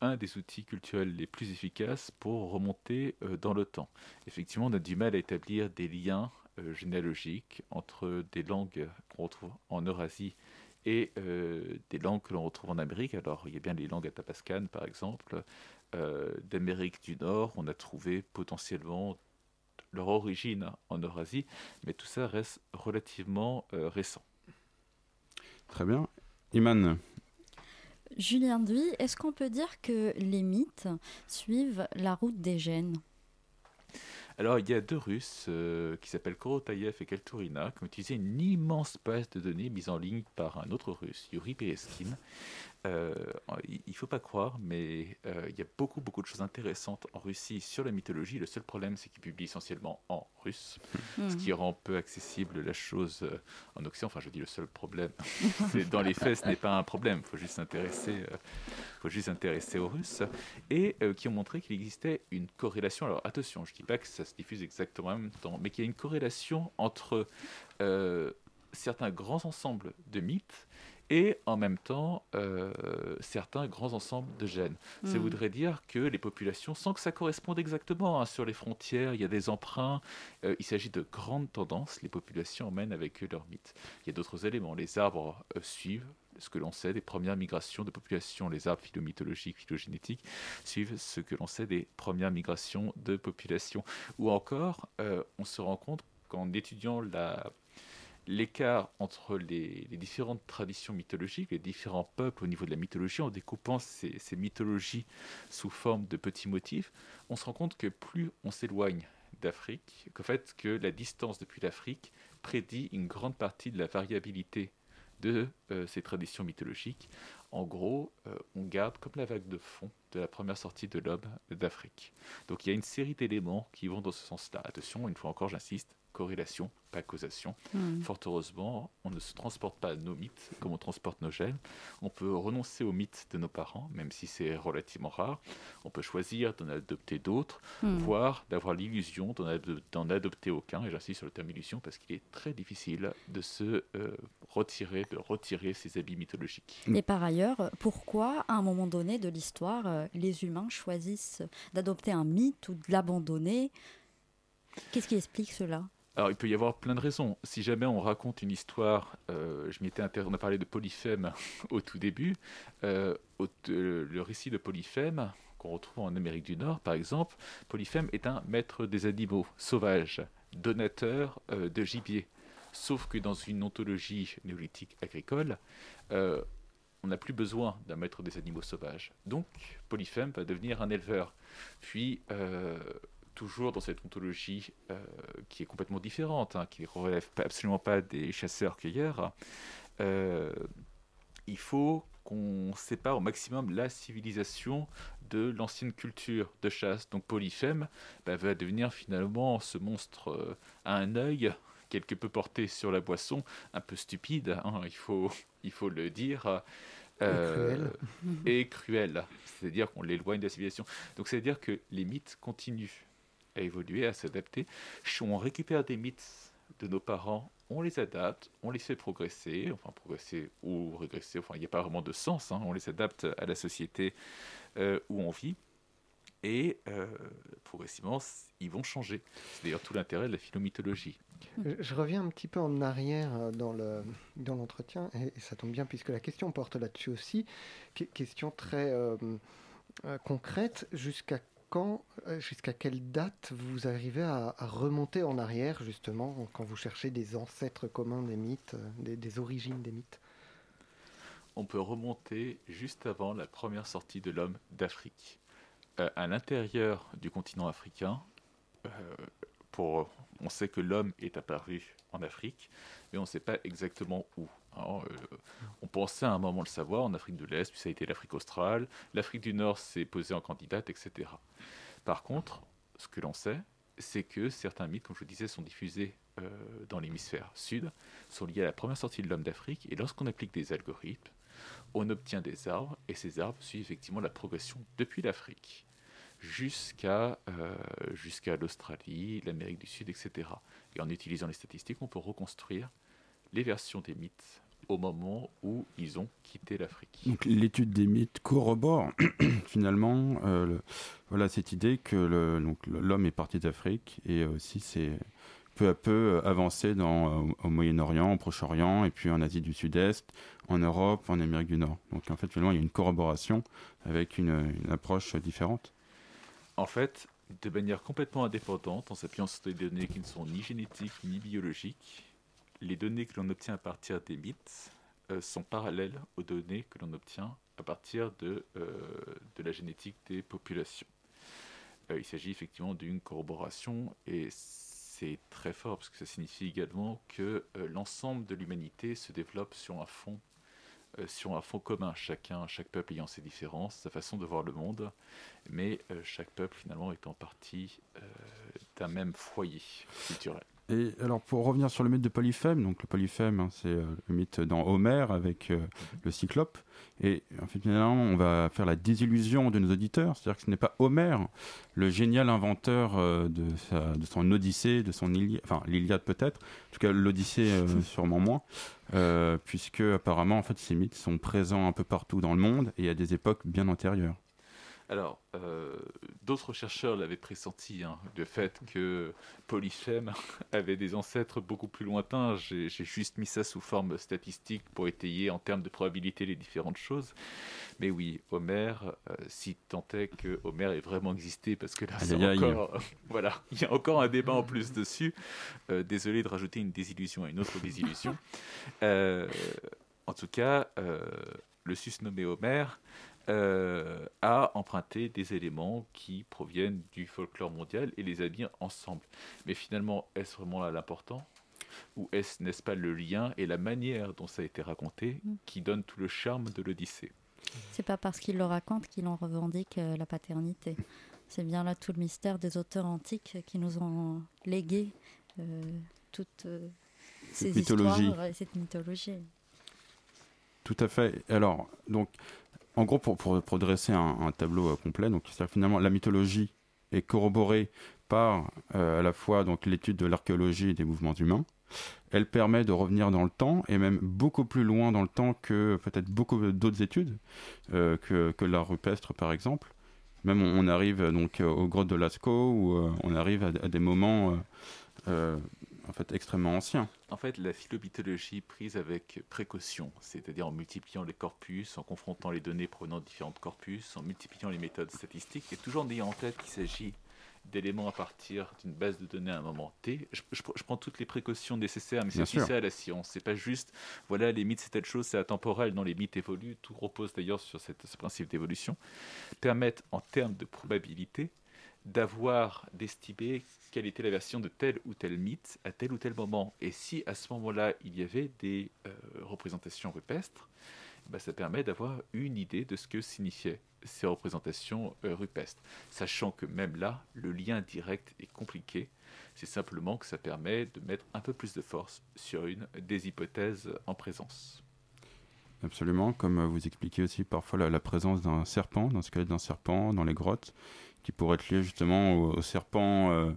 un des outils culturels les plus efficaces pour remonter dans le temps. Effectivement, on a du mal à établir des liens généalogiques entre des langues qu'on retrouve en Eurasie et euh, des langues que l'on retrouve en Amérique. Alors, il y a bien les langues atapascanes, par exemple. Euh, D'Amérique du Nord, on a trouvé potentiellement leur origine en Eurasie, mais tout ça reste relativement euh, récent. Très bien. Iman Julien Duy, est-ce qu'on peut dire que les mythes suivent la route des gènes? Alors, il y a deux Russes euh, qui s'appellent Korotayev et Kalturina qui ont utilisé une immense base de données mise en ligne par un autre Russe, Yuri Pereskin, euh, il ne faut pas croire, mais euh, il y a beaucoup, beaucoup de choses intéressantes en Russie sur la mythologie. Le seul problème, c'est qu'ils publient essentiellement en russe, ce mhm. qui rend peu accessible la chose euh, en Occident. Enfin, je dis le seul problème. dans les faits, ce n'est pas un problème. Il faut juste s'intéresser, faut juste s'intéresser aux Russes. Et qui ont montré qu'il existait une corrélation. Alors, attention, je ne dis pas que ça se diffuse exactement en même temps, mais qu'il y a une corrélation entre certains grands ensembles de mythes et en même temps euh, certains grands ensembles de gènes. Ça hmm. voudrait dire que les populations, sans que ça corresponde exactement hein, sur les frontières, il y a des emprunts, euh, il s'agit de grandes tendances, les populations emmènent avec eux leurs mythes. Il y a d'autres éléments, les arbres euh, suivent ce que l'on sait des premières migrations de populations, les arbres phylomythologiques, phylogénétiques, suivent ce que l'on sait des premières migrations de populations. Ou encore, on se rend compte qu'en étudiant la l'écart entre les, différentes traditions mythologiques, les différents peuples au niveau de la mythologie, en découpant ces, mythologies sous forme de petits motifs, on se rend compte que plus on s'éloigne d'Afrique, qu'en fait que la distance depuis l'Afrique prédit une grande partie de la variabilité de euh, ces traditions mythologiques. En gros, euh, on garde comme la vague de fond de la première sortie de l'homme d'Afrique. Donc il y a une série d'éléments qui vont dans ce sens-là. Attention, une fois encore, j'insiste, corrélation, pas causation. Hmm. Fort heureusement, on ne se transporte pas nos mythes comme on transporte nos gènes. On peut renoncer aux mythes de nos parents, même si c'est relativement rare. On peut choisir d'en adopter d'autres, hmm. voire d'avoir l'illusion d'en adopter aucun. Et j'insiste sur le terme illusion parce qu'il est très difficile de se euh, retirer, de retirer ces habits mythologiques. Et par ailleurs, pourquoi, à un moment donné de l'histoire, euh, les humains choisissent d'adopter un mythe ou de l'abandonner? Qu'est-ce qui explique cela? Alors, il peut y avoir plein de raisons. Si jamais on raconte une histoire, euh, je m'étais on a parlé de Polyphème au tout début. Euh, le récit de Polyphème, qu'on retrouve en Amérique du Nord, par exemple, Polyphème est un maître des animaux sauvages, donateur euh, de gibier. Sauf que dans une ontologie néolithique agricole, on n'a plus besoin d'un maître des animaux sauvages. Donc, Polyphème va devenir un éleveur. Puis, toujours dans cette ontologie euh, qui est complètement différente, hein, qui ne relève absolument pas des chasseurs-cueilleurs, euh, il faut qu'on sépare au maximum la civilisation de l'ancienne culture de chasse. Donc Polyphème bah, va devenir finalement ce monstre euh, à un œil quelque peu porté sur la boisson, un peu stupide, hein, il, faut, il faut le dire. et cruel. C'est-à-dire qu'on l'éloigne de la civilisation. Donc c'est-à-dire que les mythes continuent à évoluer, à s'adapter. On récupère des mythes de nos parents, on les adapte, on les fait progresser, enfin progresser ou régresser, enfin il n'y a pas vraiment de sens, hein. on les adapte à la société euh, où on vit. Et euh, progressivement, ils vont changer. C'est d'ailleurs tout l'intérêt de la philomythologie. Je reviens un petit peu en arrière euh, dans, le, dans l'entretien, et, ça tombe bien puisque la question porte là-dessus aussi. question très concrète. Jusqu'à euh, jusqu'à quelle date vous arrivez à, remonter en arrière, justement, quand vous cherchez des ancêtres communs des mythes, euh, des, origines des mythes? On peut remonter juste avant la première sortie de l'homme d'Afrique. Euh, à l'intérieur du continent africain, on sait que l'homme est apparu en Afrique, mais on ne sait pas exactement où. Hein, euh, on pensait à un moment le savoir en Afrique de l'Est, puis ça a été l'Afrique australe, l'Afrique du Nord s'est posée en candidate, etc. Par contre, ce que l'on sait, c'est que certains mythes, comme je disais, sont diffusés euh, dans l'hémisphère sud, sont liés à la première sortie de l'homme d'Afrique, et lorsqu'on applique des algorithmes, on obtient des arbres, et ces arbres suivent effectivement la progression depuis l'Afrique jusqu'à euh, jusqu'à l'Australie, l'Amérique du Sud, etc. Et en utilisant les statistiques, on peut reconstruire les versions des mythes au moment où ils ont quitté l'Afrique. Donc l'étude des mythes corrobore finalement euh, voilà, cette idée que l'homme est parti d'Afrique et aussi c'est peu à peu avancé dans, euh, au Moyen-Orient, au Proche-Orient et puis en Asie du Sud-Est, en Europe, en Amérique du Nord. Donc en fait finalement il y a une corroboration avec une, une approche différente. En fait, de manière complètement indépendante en s'appuyant sur des données qui ne sont ni génétiques ni biologiques. Les données que l'on obtient à partir des mythes euh, sont parallèles aux données que l'on obtient à partir de, euh, de la génétique des populations. Euh, il s'agit effectivement d'une corroboration et c'est très fort parce que ça signifie également que l'ensemble de l'humanité se développe sur un fond sur un fond commun, chacun, chaque peuple ayant ses différences, sa façon de voir le monde, mais chaque peuple finalement étant partie d'un même foyer culturel. Et alors, pour revenir sur le mythe de Polyphème, donc le Polyphème, hein, c'est euh, le mythe dans Homère avec euh, le Cyclope. Et en fait, finalement, on va faire la désillusion de nos auditeurs, c'est-à-dire que ce n'est pas Homère, le génial inventeur euh, de, de, son Odyssée, de son Iliade, enfin l'Iliade peut-être, en tout cas l'Odyssée sûrement moins, puisque apparemment, en fait, ces mythes sont présents un peu partout dans le monde et à des époques bien antérieures. Alors, euh, d'autres chercheurs l'avaient pressenti, hein, le fait que Polyphème avait des ancêtres beaucoup plus lointains. J'ai juste mis ça sous forme statistique pour étayer en termes de probabilité les différentes choses. Mais oui, Homère, euh, si tant est que Homère ait vraiment existé, parce que là, c'est encore, voilà, il y a encore un débat en plus dessus. Euh, désolé de rajouter une désillusion à une autre désillusion. en tout cas, le susnommé Homère euh, a emprunté des éléments qui proviennent du folklore mondial et les a mis ensemble. Mais finalement, est-ce vraiment là l'important? Ou est-ce, n'est-ce pas, le lien et la manière dont ça a été raconté qui donne tout le charme de l'Odyssée? C'est pas parce qu'il le raconte qu'il en revendique euh, la paternité. C'est bien là tout le mystère des auteurs antiques qui nous ont légué euh, toute ces mythologie. histoires et cette mythologie. Tout à fait. Alors, donc, en gros, pour, pour, dresser un, tableau euh, complet, donc finalement la mythologie est corroborée par euh, à la fois l'étude de l'archéologie et des mouvements humains. Elle permet de revenir dans le temps et même beaucoup plus loin dans le temps que peut-être beaucoup d'autres études euh, que, l'art rupestre par exemple. Même on, arrive donc aux grottes de Lascaux où on arrive à, à des moments en fait extrêmement ancien. En fait, la philomythologie prise avec précaution, c'est-à-dire en multipliant les corpus, en confrontant les données provenant de différents corpus, en multipliant les méthodes statistiques, et toujours en ayant en tête qu'il s'agit d'éléments à partir d'une base de données à un moment T. Je, prends toutes les précautions nécessaires, mais c'est aussi ça la science. C'est pas juste, voilà, les mythes c'est telle chose, c'est atemporel. Non, les mythes évoluent. Tout repose d'ailleurs sur cette, ce principe d'évolution. Permettent en termes de probabilité d'avoir, d'estimer quelle était la version de tel ou tel mythe à tel ou tel moment. Et si à ce moment-là, il y avait des euh, représentations rupestres, bah, ça permet d'avoir une idée de ce que signifiaient ces représentations euh, rupestres. Sachant que même là, le lien direct est compliqué. C'est simplement que ça permet de mettre un peu plus de force sur une des hypothèses en présence. Absolument, comme vous expliquez aussi parfois la, la présence d'un serpent, d'un squelette d'un serpent dans les grottes, qui pourrait être lié justement au, serpent euh,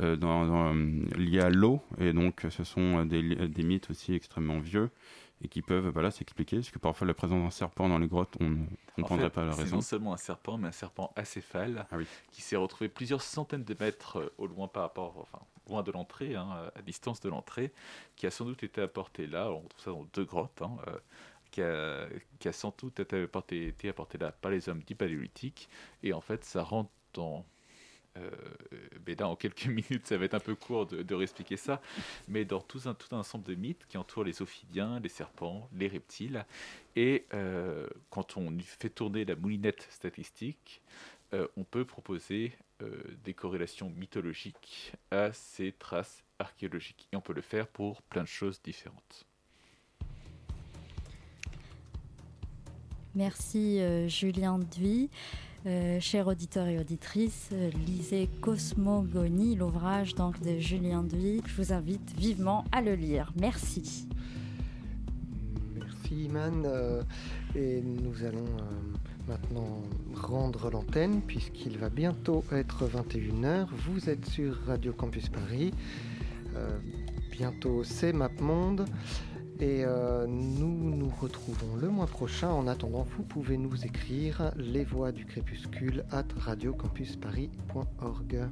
euh, dans, lié à l'eau. Et donc, ce sont des, des, mythes aussi extrêmement vieux et qui peuvent voilà, s'expliquer. Parce que parfois, la présence d'un serpent dans les grottes, on ne comprendrait pas la raison. C'est non seulement un serpent, mais un serpent acéphale ah qui s'est retrouvé plusieurs centaines de mètres euh, au loin par rapport, enfin, loin de l'entrée, hein, à distance de l'entrée, qui a sans doute été apporté là. On trouve ça dans deux grottes. Hein, qui a, sans doute été apporté, là par les hommes du paléolithique. Et en fait, ça rentre dans. Euh, mais là, en quelques minutes, ça va être un peu court de, réexpliquer ça, mais dans tout un, tout un ensemble de mythes qui entourent les ophidiens, les serpents, les reptiles. Et euh, quand on fait tourner la moulinette statistique, euh, on peut proposer des corrélations mythologiques à ces traces archéologiques. Et on peut le faire pour plein de choses différentes. Merci euh, Julien Duy. Euh, chers auditeurs et auditrices, euh, lisez Cosmogonie, l'ouvrage donc de Julien Duy. Je vous invite vivement à le lire. Merci. Merci Iman. et nous allons maintenant rendre l'antenne puisqu'il va bientôt être 21h. Vous êtes sur Radio Campus Paris. bientôt c'est MapMonde. Et euh, nous nous retrouvons le mois prochain. En attendant, vous pouvez nous écrire les voix du crépuscule at radiocampusparis.org.